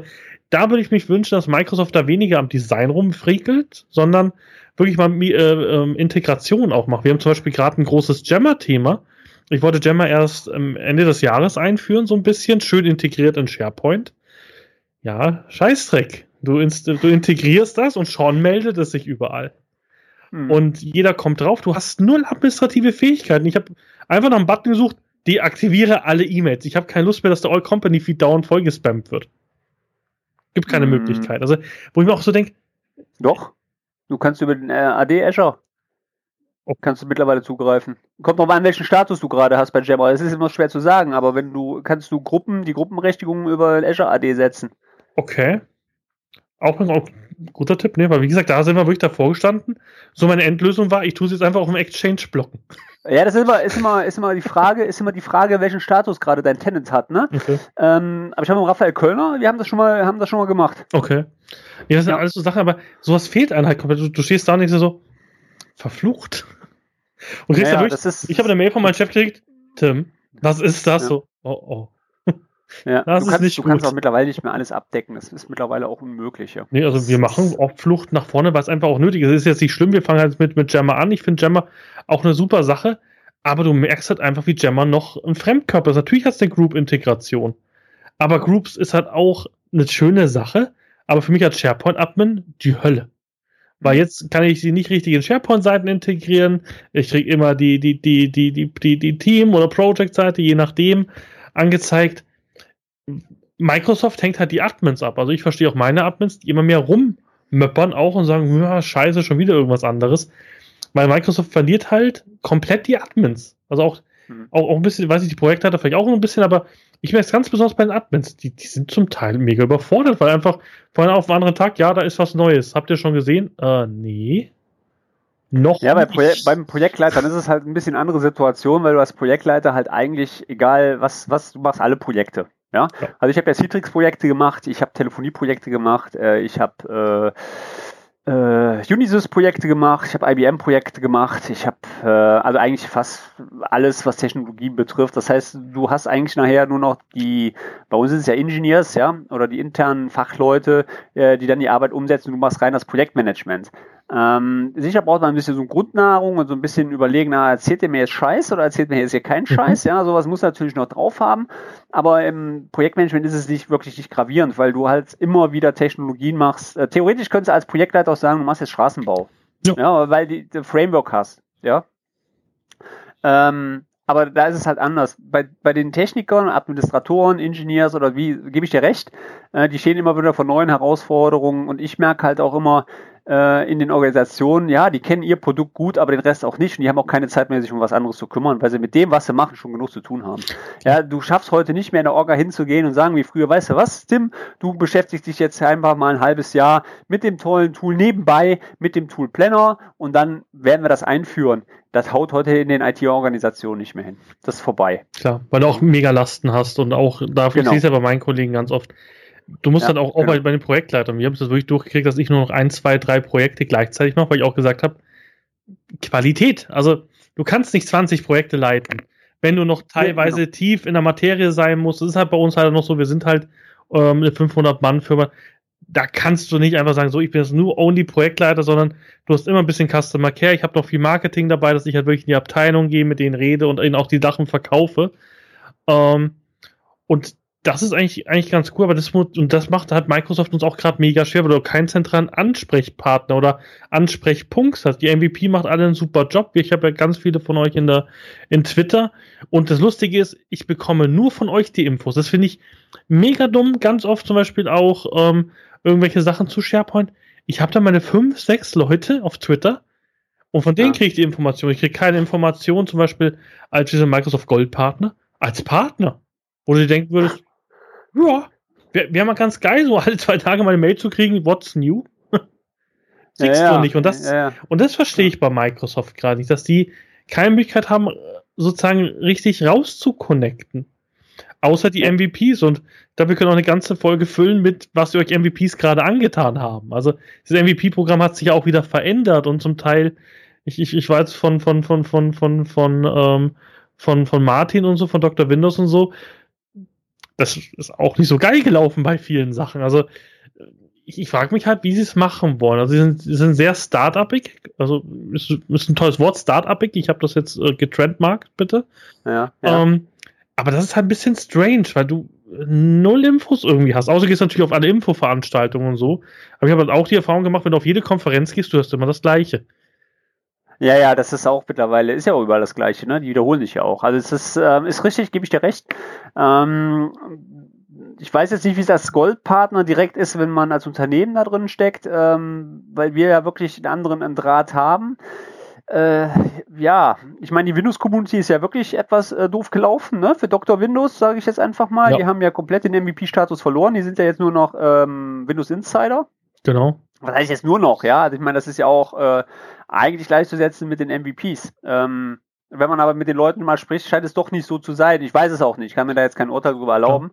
da würde ich mich wünschen, dass Microsoft da weniger am Design rumfrickelt, sondern wirklich mal äh, äh, Integration auch macht. Wir haben zum Beispiel gerade ein großes Jammer-Thema. Ich wollte Jammer erst ähm, Ende des Jahres einführen, so ein bisschen, schön integriert in SharePoint. Ja, Scheißdreck. Du, du integrierst das und schon meldet es sich überall. Hm. Und jeder kommt drauf, du hast null administrative Fähigkeiten. Ich habe einfach nach einem Button gesucht, deaktiviere alle E-Mails. Ich habe keine Lust mehr, dass der All-Company-Feed dauernd vollgespammt wird. Gibt keine hm. Möglichkeit. Also, wo ich mir auch so denke. Doch. Du kannst über den äh, AD Azure oh. kannst du mittlerweile zugreifen. Kommt noch mal an, welchen Status du gerade hast bei Jammer. Es ist immer schwer zu sagen, aber wenn du kannst du Gruppen, die Gruppenberechtigungen über Azure AD setzen. Okay. Auch ein guter Tipp, ne? Weil wie gesagt, da sind wir wirklich davor gestanden. So meine Endlösung war, ich tue es jetzt einfach auf dem Exchange blocken. Ja, das ist immer, ist immer, ist immer die Frage, ist immer die Frage, welchen Status gerade dein Tenant hat, ne? Okay. Ähm, aber ich habe mit Raphael Kölner, wir haben das schon mal, haben das schon mal gemacht. Okay. Ja, das sind ja. alles so Sachen, aber sowas fehlt einem halt komplett. Du, du stehst da und denkst so, verflucht. Und kriegst ja, wirklich, ich habe eine Mail von meinem Chef gekriegt, Tim, was ist das ja. so? Oh, oh. Ja, das du, kannst, du kannst, auch mittlerweile nicht mehr alles abdecken. Das ist mittlerweile auch unmöglich. Ja. Nee, also wir machen auch Flucht nach vorne, weil es einfach auch nötig ist. Es ist jetzt nicht schlimm, wir fangen halt mit, mit Jammer an. Ich finde Jammer auch eine super Sache, aber du merkst halt einfach, wie Jammer noch ein Fremdkörper ist. Natürlich hat es eine Group-Integration, aber Groups ist halt auch eine schöne Sache, aber für mich als SharePoint-Admin die Hölle. Weil jetzt kann ich sie nicht richtig in SharePoint-Seiten integrieren. Ich kriege immer die, die, die, die, die, die, die Team- oder Project-Seite, je nachdem, angezeigt Microsoft hängt halt die Admins ab. Also ich verstehe auch meine Admins, die immer mehr rummöppern auch und sagen, ja, scheiße, schon wieder irgendwas anderes. Weil Microsoft verliert halt komplett die Admins. Also auch, mhm. auch, auch ein bisschen, weiß ich, die Projektleiter vielleicht auch ein bisschen, aber ich merke es ganz besonders bei den Admins, die, die sind zum Teil mega überfordert, weil einfach von einem auf den anderen Tag, ja, da ist was Neues. Habt ihr schon gesehen? Äh, nee. Noch ja, bei Projek beim Projektleitern ist es halt ein bisschen andere Situation, weil du als Projektleiter halt eigentlich, egal was, was, du machst alle Projekte. Ja, ja. also ich habe ja Citrix-Projekte gemacht, ich habe Telefonie-Projekte gemacht, äh, ich habe äh, äh, Unisys-Projekte gemacht, ich habe IBM-Projekte gemacht, ich habe äh, also eigentlich fast alles, was Technologie betrifft. Das heißt, du hast eigentlich nachher nur noch die, bei uns sind es ja Engineers, ja, oder die internen Fachleute, äh, die dann die Arbeit umsetzen. Du machst rein das Projektmanagement. Ähm, sicher braucht man ein bisschen so Grundnahrung und so ein bisschen überlegen, na, erzählt ihr mir jetzt Scheiß oder erzählt mir jetzt hier keinen mhm. Scheiß? Ja, sowas muss natürlich noch drauf haben. Aber im Projektmanagement ist es nicht wirklich nicht gravierend, weil du halt immer wieder Technologien machst. Äh, theoretisch könntest du als Projektleiter auch sagen, du machst jetzt Straßenbau. Ja, ja weil du die Framework hast. Ja. Ähm, aber da ist es halt anders. Bei, bei den Technikern, Administratoren, Ingenieurs oder wie, gebe ich dir recht, äh, die stehen immer wieder vor neuen Herausforderungen und ich merke halt auch immer, in den Organisationen, ja, die kennen ihr Produkt gut, aber den Rest auch nicht und die haben auch keine Zeit mehr, sich um was anderes zu kümmern, weil sie mit dem, was sie machen, schon genug zu tun haben. Ja, du schaffst heute nicht mehr in der Orga hinzugehen und sagen wie früher, weißt du was, Tim, du beschäftigst dich jetzt einfach mal ein halbes Jahr mit dem tollen Tool nebenbei, mit dem Tool Planner und dann werden wir das einführen. Das haut heute in den IT-Organisationen nicht mehr hin. Das ist vorbei. Klar, weil du auch mega Lasten hast und auch dafür genau. siehst du ja bei meinen Kollegen ganz oft, Du musst ja, dann auch, auch genau. bei, bei, den Projektleitern, wir haben es wirklich durchgekriegt, dass ich nur noch ein, zwei, drei Projekte gleichzeitig mache, weil ich auch gesagt habe, Qualität. Also du kannst nicht 20 Projekte leiten. Wenn du noch teilweise ja, genau. tief in der Materie sein musst, das ist halt bei uns halt noch so, wir sind halt ähm, eine 500-Mann-Firma, da kannst du nicht einfach sagen, so, ich bin jetzt nur only Projektleiter, sondern du hast immer ein bisschen Customer Care. Ich habe noch viel Marketing dabei, dass ich halt wirklich in die Abteilung gehe, mit denen rede und ihnen auch die Sachen verkaufe. Ähm, und das ist eigentlich, eigentlich ganz cool, aber das, und das macht halt Microsoft uns auch gerade mega schwer, weil du keinen zentralen Ansprechpartner oder Ansprechpunkt hast. Die MVP macht alle einen super Job. Ich habe ja ganz viele von euch in der, in Twitter. Und das Lustige ist, ich bekomme nur von euch die Infos. Das finde ich mega dumm. Ganz oft zum Beispiel auch ähm, irgendwelche Sachen zu SharePoint. Ich habe da meine fünf, sechs Leute auf Twitter und von denen ja. kriege ich die Information. Ich kriege keine Information, zum Beispiel als dieser Microsoft Gold Partner, als Partner. Wo du denken würdest, ja, wäre wär mal ganz geil, so alle zwei Tage mal eine Mail zu kriegen, what's new? Kriegst ja, du nicht. Und das, ja, und das verstehe ich bei Microsoft gerade nicht, dass die keine Möglichkeit haben, sozusagen richtig rauszukonnecten. Außer die MVPs. Und dafür können wir auch eine ganze Folge füllen mit, was wir euch MVPs gerade angetan haben. Also, dieses MVP-Programm hat sich ja auch wieder verändert und zum Teil, ich, ich, ich weiß von, von, von, von, von, von, ähm, von, von Martin und so, von Dr. Windows und so, das ist auch nicht so geil gelaufen bei vielen Sachen. Also ich, ich frage mich halt, wie sie es machen wollen. Also sie sind, sie sind sehr start-upig. Also ist, ist ein tolles Wort, start-upig. Ich habe das jetzt äh, getrendmarkt, bitte. Ja, ja. Ähm, aber das ist halt ein bisschen strange, weil du null Infos irgendwie hast. Außer du gehst natürlich auf alle Infoveranstaltungen und so. Aber ich habe halt auch die Erfahrung gemacht, wenn du auf jede Konferenz gehst, du hast immer das Gleiche. Ja, ja, das ist auch mittlerweile, ist ja auch überall das Gleiche, ne? Die wiederholen sich ja auch. Also es ist, ähm, ist richtig, gebe ich dir recht. Ähm, ich weiß jetzt nicht, wie das Goldpartner direkt ist, wenn man als Unternehmen da drin steckt, ähm, weil wir ja wirklich einen anderen Draht haben. Äh, ja, ich meine, die Windows-Community ist ja wirklich etwas äh, doof gelaufen, ne? Für Dr. Windows, sage ich jetzt einfach mal. Ja. Die haben ja komplett den MVP-Status verloren. Die sind ja jetzt nur noch ähm, Windows Insider. Genau. Was heißt jetzt nur noch, ja? Also ich meine, das ist ja auch äh, eigentlich gleichzusetzen mit den MVPs. Ähm, wenn man aber mit den Leuten mal spricht, scheint es doch nicht so zu sein. Ich weiß es auch nicht. Ich kann mir da jetzt kein Urteil darüber erlauben.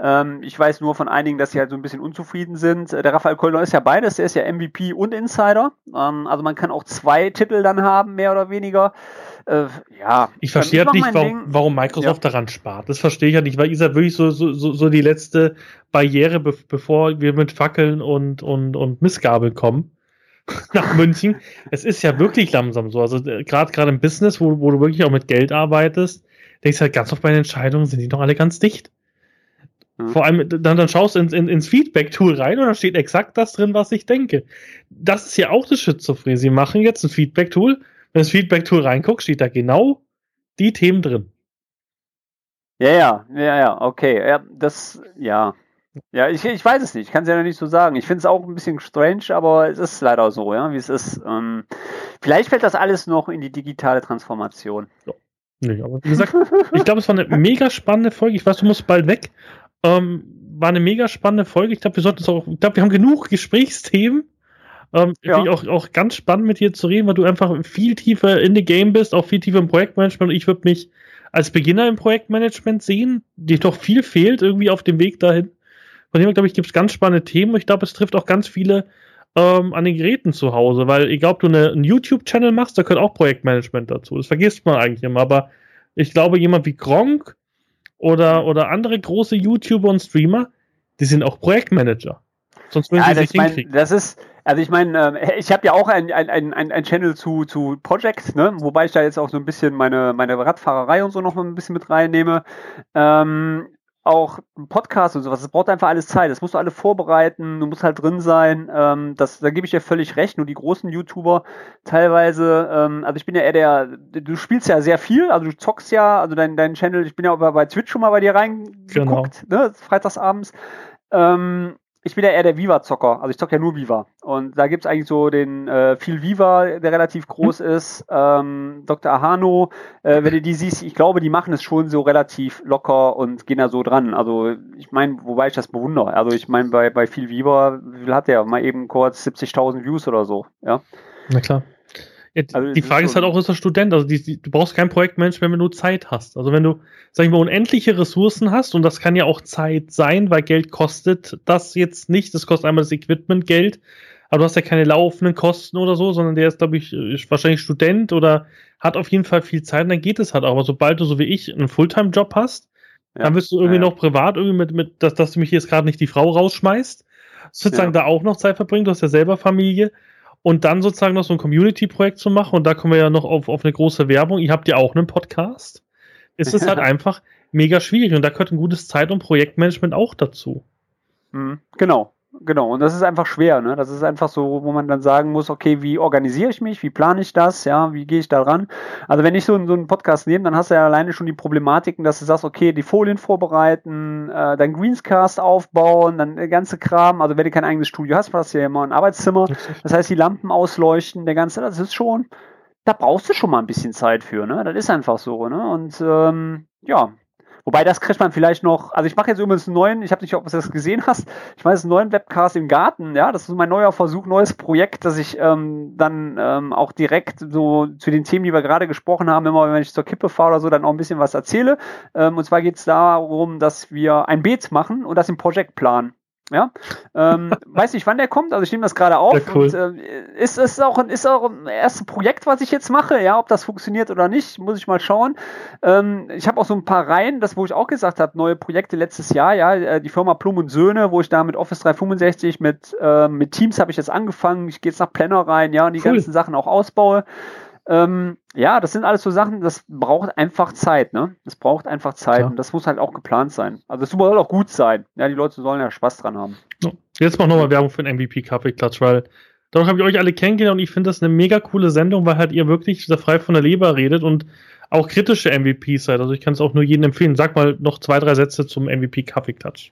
Ähm, ich weiß nur von einigen, dass sie halt so ein bisschen unzufrieden sind. Der Raphael Kölner ist ja beides. Der ist ja MVP und Insider. Ähm, also man kann auch zwei Titel dann haben, mehr oder weniger. Äh, ja. Ich verstehe halt nicht, warum, warum Microsoft ja. daran spart. Das verstehe ich ja halt nicht, weil ist ja wirklich so, so, so, die letzte Barriere, be bevor wir mit Fackeln und, und, und Missgabeln kommen nach München. Es ist ja wirklich langsam so. Also äh, gerade gerade im Business, wo, wo du wirklich auch mit Geld arbeitest, denkst du halt ganz oft bei den Entscheidungen, sind die doch alle ganz dicht. Mhm. Vor allem, dann, dann schaust du ins, in, ins Feedback-Tool rein und da steht exakt das drin, was ich denke. Das ist ja auch das Schizophrenie. Sie machen jetzt ein Feedback-Tool, das Feedback-Tool reinguckt, steht da genau die Themen drin. Ja, ja, ja, ja, okay. Ja, das, ja. Ja, ich, ich weiß es nicht, ich kann es ja noch nicht so sagen. Ich finde es auch ein bisschen strange, aber es ist leider so, ja, wie es ist. Ähm, vielleicht fällt das alles noch in die digitale Transformation. Ja. Nee, aber wie gesagt, ich glaube, es war eine mega spannende Folge. Ich weiß, du musst bald weg. Ähm, war eine mega spannende Folge. Ich glaube, wir sollten es auch, ich glaube, wir haben genug Gesprächsthemen. Ähm, ja. Finde ich auch, auch ganz spannend mit dir zu reden, weil du einfach viel tiefer in the Game bist, auch viel tiefer im Projektmanagement. Und ich würde mich als Beginner im Projektmanagement sehen, dir doch viel fehlt irgendwie auf dem Weg dahin. Von dem glaube ich, gibt es ganz spannende Themen. Ich glaube, es trifft auch ganz viele ähm, an den Geräten zu Hause, weil egal, ob du eine, einen YouTube-Channel machst, da gehört auch Projektmanagement dazu. Das vergisst man eigentlich immer, aber ich glaube, jemand wie Gronk oder, oder andere große YouTuber und Streamer, die sind auch Projektmanager. Sonst würden ja, sie sich mein, hinkriegen. Das ist, also ich meine, äh, ich habe ja auch ein, ein, ein, ein Channel zu, zu Project, ne? wobei ich da jetzt auch so ein bisschen meine, meine Radfahrerei und so noch ein bisschen mit reinnehme. Ähm, auch ein Podcast und sowas, das braucht einfach alles Zeit. Das musst du alle vorbereiten, du musst halt drin sein. Ähm, das, da gebe ich dir völlig recht. Nur die großen YouTuber teilweise, ähm, also ich bin ja eher der, du spielst ja sehr viel, also du zockst ja, also dein, dein Channel, ich bin ja bei Twitch schon mal bei dir reingeguckt, genau. ne, freitagsabends. Ähm, ich bin ja eher der Viva-Zocker, also ich zocke ja nur Viva. Und da gibt's eigentlich so den äh, viel Viva, der relativ groß hm. ist, ähm, Dr. Ahano, äh, wenn du die siehst, ich glaube, die machen es schon so relativ locker und gehen da so dran. Also ich meine, wobei ich das bewundere. Also ich meine, bei, bei viel Viva, wie viel hat der? Mal eben kurz 70.000 Views oder so, ja. Na klar. Ja, also die Frage ist halt auch, ist der Student? Also die, die, du brauchst kein Projektmanagement, wenn du Zeit hast. Also wenn du, sag ich mal, unendliche Ressourcen hast, und das kann ja auch Zeit sein, weil Geld kostet das jetzt nicht. Das kostet einmal das Equipment Geld, aber du hast ja keine laufenden Kosten oder so, sondern der ist, glaube ich, ist wahrscheinlich Student oder hat auf jeden Fall viel Zeit, und dann geht es halt auch. Aber sobald du, so wie ich, einen Fulltime-Job hast, ja. dann wirst du irgendwie ja, ja. noch privat irgendwie mit, mit dass, dass du mich jetzt gerade nicht die Frau rausschmeißt. Sozusagen da auch noch Zeit verbringen, du hast ja selber Familie und dann sozusagen noch so ein Community-Projekt zu machen, und da kommen wir ja noch auf, auf eine große Werbung. Ihr habt ja auch einen Podcast. Ist es halt einfach mega schwierig und da gehört ein gutes Zeit- und Projektmanagement auch dazu. Mhm, genau. Genau, und das ist einfach schwer, ne? Das ist einfach so, wo man dann sagen muss, okay, wie organisiere ich mich, wie plane ich das, ja, wie gehe ich da ran? Also wenn ich so, so einen Podcast nehme, dann hast du ja alleine schon die Problematiken, dass du sagst, okay, die Folien vorbereiten, äh, dein Greenscast aufbauen, dann der ganze Kram, also wenn du kein eigenes Studio hast, hast du ja immer ein Arbeitszimmer, das heißt die Lampen ausleuchten, der ganze, das ist schon, da brauchst du schon mal ein bisschen Zeit für, ne? Das ist einfach so, ne? Und ähm, ja, Wobei das kriegt man vielleicht noch, also ich mache jetzt übrigens einen neuen, ich habe nicht, ob du das gesehen hast, ich mache jetzt einen neuen Webcast im Garten, ja, das ist mein neuer Versuch, neues Projekt, dass ich ähm, dann ähm, auch direkt so zu den Themen, die wir gerade gesprochen haben, immer wenn ich zur Kippe fahre oder so, dann auch ein bisschen was erzähle. Ähm, und zwar geht es darum, dass wir ein Beet machen und das im Projektplan. Ja, ähm, weiß nicht, wann der kommt. Also ich nehme das gerade auf. Ja, cool. und, äh, ist es auch ein, ist auch ein erstes Projekt, was ich jetzt mache. Ja, ob das funktioniert oder nicht, muss ich mal schauen. Ähm, ich habe auch so ein paar Reihen, das wo ich auch gesagt habe, neue Projekte letztes Jahr. Ja, äh, die Firma Plum und Söhne, wo ich da mit Office 365 mit äh, mit Teams habe ich jetzt angefangen. Ich gehe jetzt nach Planner rein, ja, und die cool. ganzen Sachen auch ausbaue. Ähm, ja, das sind alles so Sachen, das braucht einfach Zeit, ne? Das braucht einfach Zeit ja. und das muss halt auch geplant sein. Also es soll auch gut sein. Ja, die Leute sollen ja Spaß dran haben. Jetzt mach nochmal Werbung für den MVP Kaffeeklatsch, weil dadurch habe ich euch alle kennengelernt und ich finde das eine mega coole Sendung, weil halt ihr wirklich sehr frei von der Leber redet und auch kritische MVPs seid. Also ich kann es auch nur jedem empfehlen. Sag mal noch zwei, drei Sätze zum MVP Kaffeeklatsch.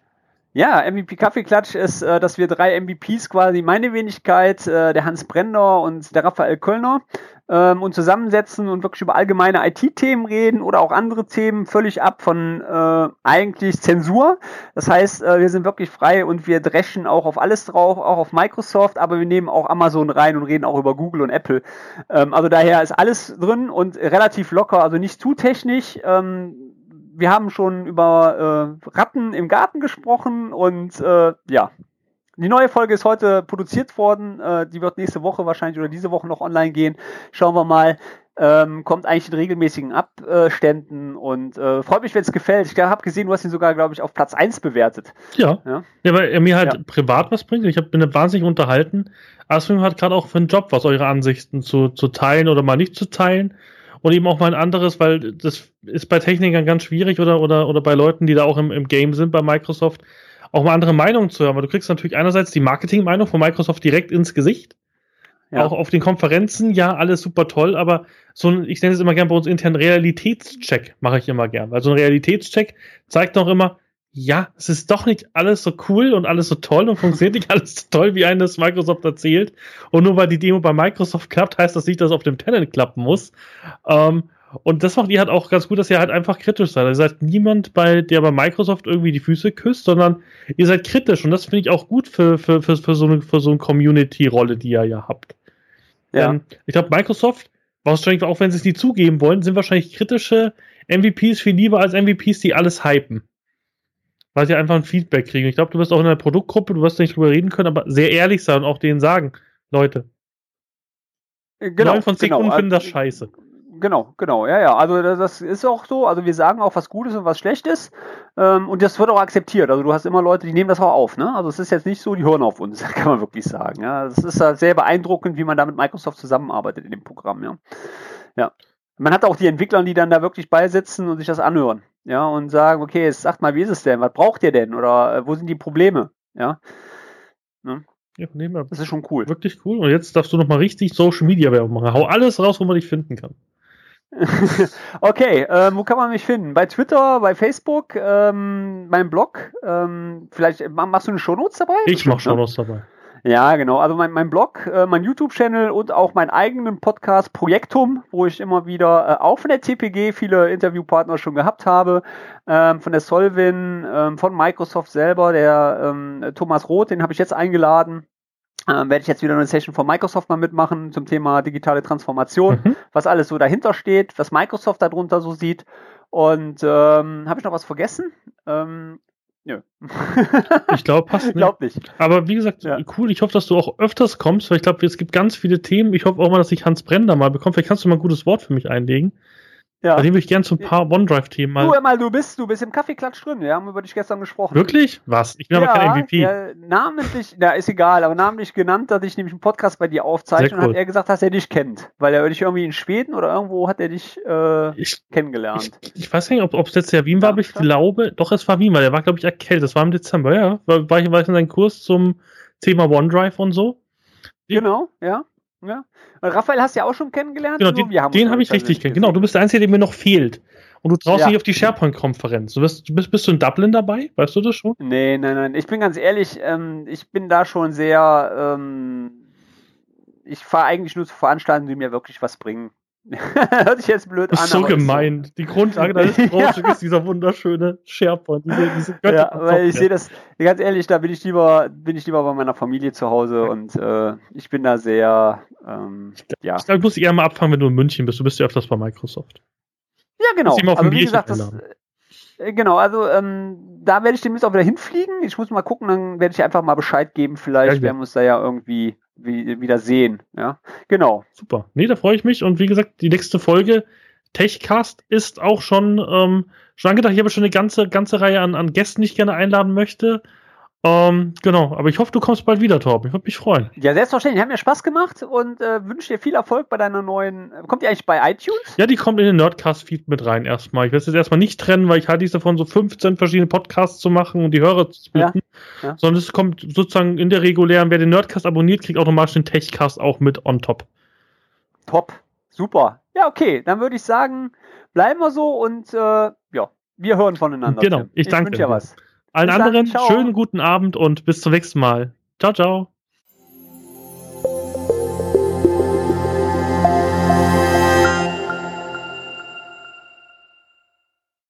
Ja, MVP Kaffeeklatsch ist, äh, dass wir drei MVPs quasi, meine Wenigkeit, äh, der Hans Brenner und der Raphael Kölner, ähm, und zusammensetzen und wirklich über allgemeine IT-Themen reden oder auch andere Themen, völlig ab von äh, eigentlich Zensur. Das heißt, äh, wir sind wirklich frei und wir dreschen auch auf alles drauf, auch auf Microsoft, aber wir nehmen auch Amazon rein und reden auch über Google und Apple. Ähm, also daher ist alles drin und relativ locker, also nicht zu technisch. Ähm, wir haben schon über äh, Ratten im Garten gesprochen und äh, ja, die neue Folge ist heute produziert worden. Äh, die wird nächste Woche wahrscheinlich oder diese Woche noch online gehen. Schauen wir mal. Ähm, kommt eigentlich in regelmäßigen Abständen und äh, freut mich, wenn es gefällt. Ich habe gesehen, du hast ihn sogar, glaube ich, auf Platz 1 bewertet. Ja. Ja, ja weil er mir halt ja. privat was bringt. Ich hab, bin wahnsinnig unterhalten. Aswim hat gerade auch für einen Job was, eure Ansichten zu, zu teilen oder mal nicht zu teilen. Und eben auch mal ein anderes, weil das ist bei Technikern ganz schwierig oder, oder, oder bei Leuten, die da auch im, im Game sind bei Microsoft auch mal andere Meinungen zu hören, weil du kriegst natürlich einerseits die Marketingmeinung von Microsoft direkt ins Gesicht. Ja. Auch auf den Konferenzen, ja, alles super toll, aber so ein, ich nenne es immer gern bei uns intern Realitätscheck, mache ich immer gern. Weil so ein Realitätscheck zeigt auch immer, ja, es ist doch nicht alles so cool und alles so toll und funktioniert nicht alles so toll, wie einem das Microsoft erzählt. Und nur weil die Demo bei Microsoft klappt, heißt das nicht, dass es auf dem Tenant klappen muss. Ähm, Und das macht ihr halt auch ganz gut, dass ihr halt einfach kritisch seid. Ihr seid niemand, bei, der bei Microsoft irgendwie die Füße küsst, sondern ihr seid kritisch. Und das finde ich auch gut für, für, für, für so eine, für so eine Community-Rolle, die ihr ja habt. Ja. Ähm, ich glaube, Microsoft, wahrscheinlich auch wenn sie es nie zugeben wollen, sind wahrscheinlich kritische MVPs viel lieber als MVPs, die alles hypen. Weil sie einfach ein Feedback kriegen. Ich glaube, du wirst auch in einer Produktgruppe, du wirst nicht drüber reden können, aber sehr ehrlich sein und auch denen sagen, Leute. Genau, 9 von 10 genau. Kunden finden das scheiße. Genau, genau, ja, ja. Also das ist auch so. Also wir sagen auch was Gutes und was Schlechtes. Ähm, und das wird auch akzeptiert. Also du hast immer Leute, die nehmen das auch auf. Ne? Also es ist jetzt nicht so, die hören auf uns, kann man wirklich sagen. Ja, es ist halt sehr beeindruckend, wie man da mit Microsoft zusammenarbeitet in dem Programm. Ja, ja. Man hat auch die Entwickler, die dann da wirklich beisitzen und sich das anhören. Ja, und sagen, okay, jetzt sagt mal, wie ist es denn? Was braucht ihr denn? Oder äh, wo sind die Probleme? Ja. Ne? Ja, wir. Das ist schon cool. Wirklich cool. Und jetzt darfst du nochmal richtig Social Media Werbung machen. Hau alles raus, wo man dich finden kann. okay, ähm, wo kann man mich finden? Bei Twitter, bei Facebook, ähm, mein Blog. Ähm, vielleicht machst du eine Shownotes dabei? Ich mach Shownotes ne? dabei. Ja, genau. Also mein, mein Blog, äh, mein YouTube-Channel und auch meinen eigenen Podcast Projektum, wo ich immer wieder äh, auch von der TPG viele Interviewpartner schon gehabt habe, ähm, von der Solvin, ähm, von Microsoft selber, der ähm, Thomas Roth, den habe ich jetzt eingeladen. Ähm, werde ich jetzt wieder eine Session von Microsoft mal mitmachen zum Thema digitale Transformation, mhm. was alles so dahinter steht, was Microsoft darunter so sieht. Und ähm, habe ich noch was vergessen? Ähm, Nö. ich glaube, passt nicht. Glaub nicht. Aber wie gesagt, ja. cool. Ich hoffe, dass du auch öfters kommst, weil ich glaube, es gibt ganz viele Themen. Ich hoffe auch mal, dass ich Hans Brender mal bekomme. Vielleicht kannst du mal ein gutes Wort für mich einlegen. Ja. Bei dem würde ich gerne so ein paar OneDrive-Themen mal. Du, mal, du bist, du bist im Kaffeeklatsch drin. Wir haben über dich gestern gesprochen. Wirklich? Was? Ich bin ja, aber kein MVP. Ja, namentlich, ja, ist egal, aber namentlich genannt, dass ich nämlich einen Podcast bei dir aufzeichne cool. und hat er gesagt, dass er dich kennt. Weil er dich irgendwie in Schweden oder irgendwo hat er dich äh, ich, kennengelernt. Ich, ich, weiß nicht, ob es jetzt der Wien war, aber ich glaube, doch, es war Wien, weil er war, glaube ich, erkältet. Das war im Dezember, ja. War, war, ich, war ich in seinem Kurs zum Thema OneDrive und so. Genau, ja. Ja. Raphael hast du ja auch schon kennengelernt. Genau, den, den habe ich richtig kennengelernt. Genau, du bist der Einzige, der mir noch fehlt. Und du traust ja. nicht auf die SharePoint-Konferenz. Du bist, bist, bist du in Dublin dabei? Weißt du das schon? Nee, nein, nein. Ich bin ganz ehrlich, ähm, ich bin da schon sehr. Ähm, ich fahre eigentlich nur zu Veranstaltungen, die mir wirklich was bringen. Hört sich jetzt blöd an. Das ist so gemein. So. Die Grundlage deines Projekts ist dieser wunderschöne SharePoint. Diese, diese ja, weil ich sehe das, ganz ehrlich, da bin ich lieber, bin ich lieber bei meiner Familie zu Hause und äh, ich bin da sehr, ähm, ja. Ich glaube, du musst eher mal abfangen, wenn du in München bist. Du bist ja öfters bei Microsoft. Ja, genau. Also, wie gesagt, das, äh, genau, also ähm, da werde ich demnächst auch wieder hinfliegen. Ich muss mal gucken, dann werde ich einfach mal Bescheid geben. Vielleicht ja, werden wir uns da ja irgendwie wie, wieder sehen. Ja, genau. Super. Nee, da freue ich mich. Und wie gesagt, die nächste Folge Techcast ist auch schon, ähm, schon angedacht. Ich habe schon eine ganze, ganze Reihe an, an Gästen, die ich gerne einladen möchte. Ähm, genau, aber ich hoffe, du kommst bald wieder, Torben. Ich würde mich freuen. Ja, selbstverständlich. Hat mir Spaß gemacht und äh, wünsche dir viel Erfolg bei deiner neuen. Kommt die eigentlich bei iTunes? Ja, die kommt in den Nerdcast-Feed mit rein erstmal. Ich werde es jetzt erstmal nicht trennen, weil ich halte es davon, so 15 verschiedene Podcasts zu machen und die Hörer zu splitten. Ja, ja. Sondern es kommt sozusagen in der regulären, wer den Nerdcast abonniert, kriegt automatisch den Techcast auch mit on top. Top. Super. Ja, okay. Dann würde ich sagen, bleiben wir so und äh, ja, wir hören voneinander. Genau, ich, ich danke. wünsche dir was. Allen anderen schönen guten Abend und bis zum nächsten Mal. Ciao, ciao.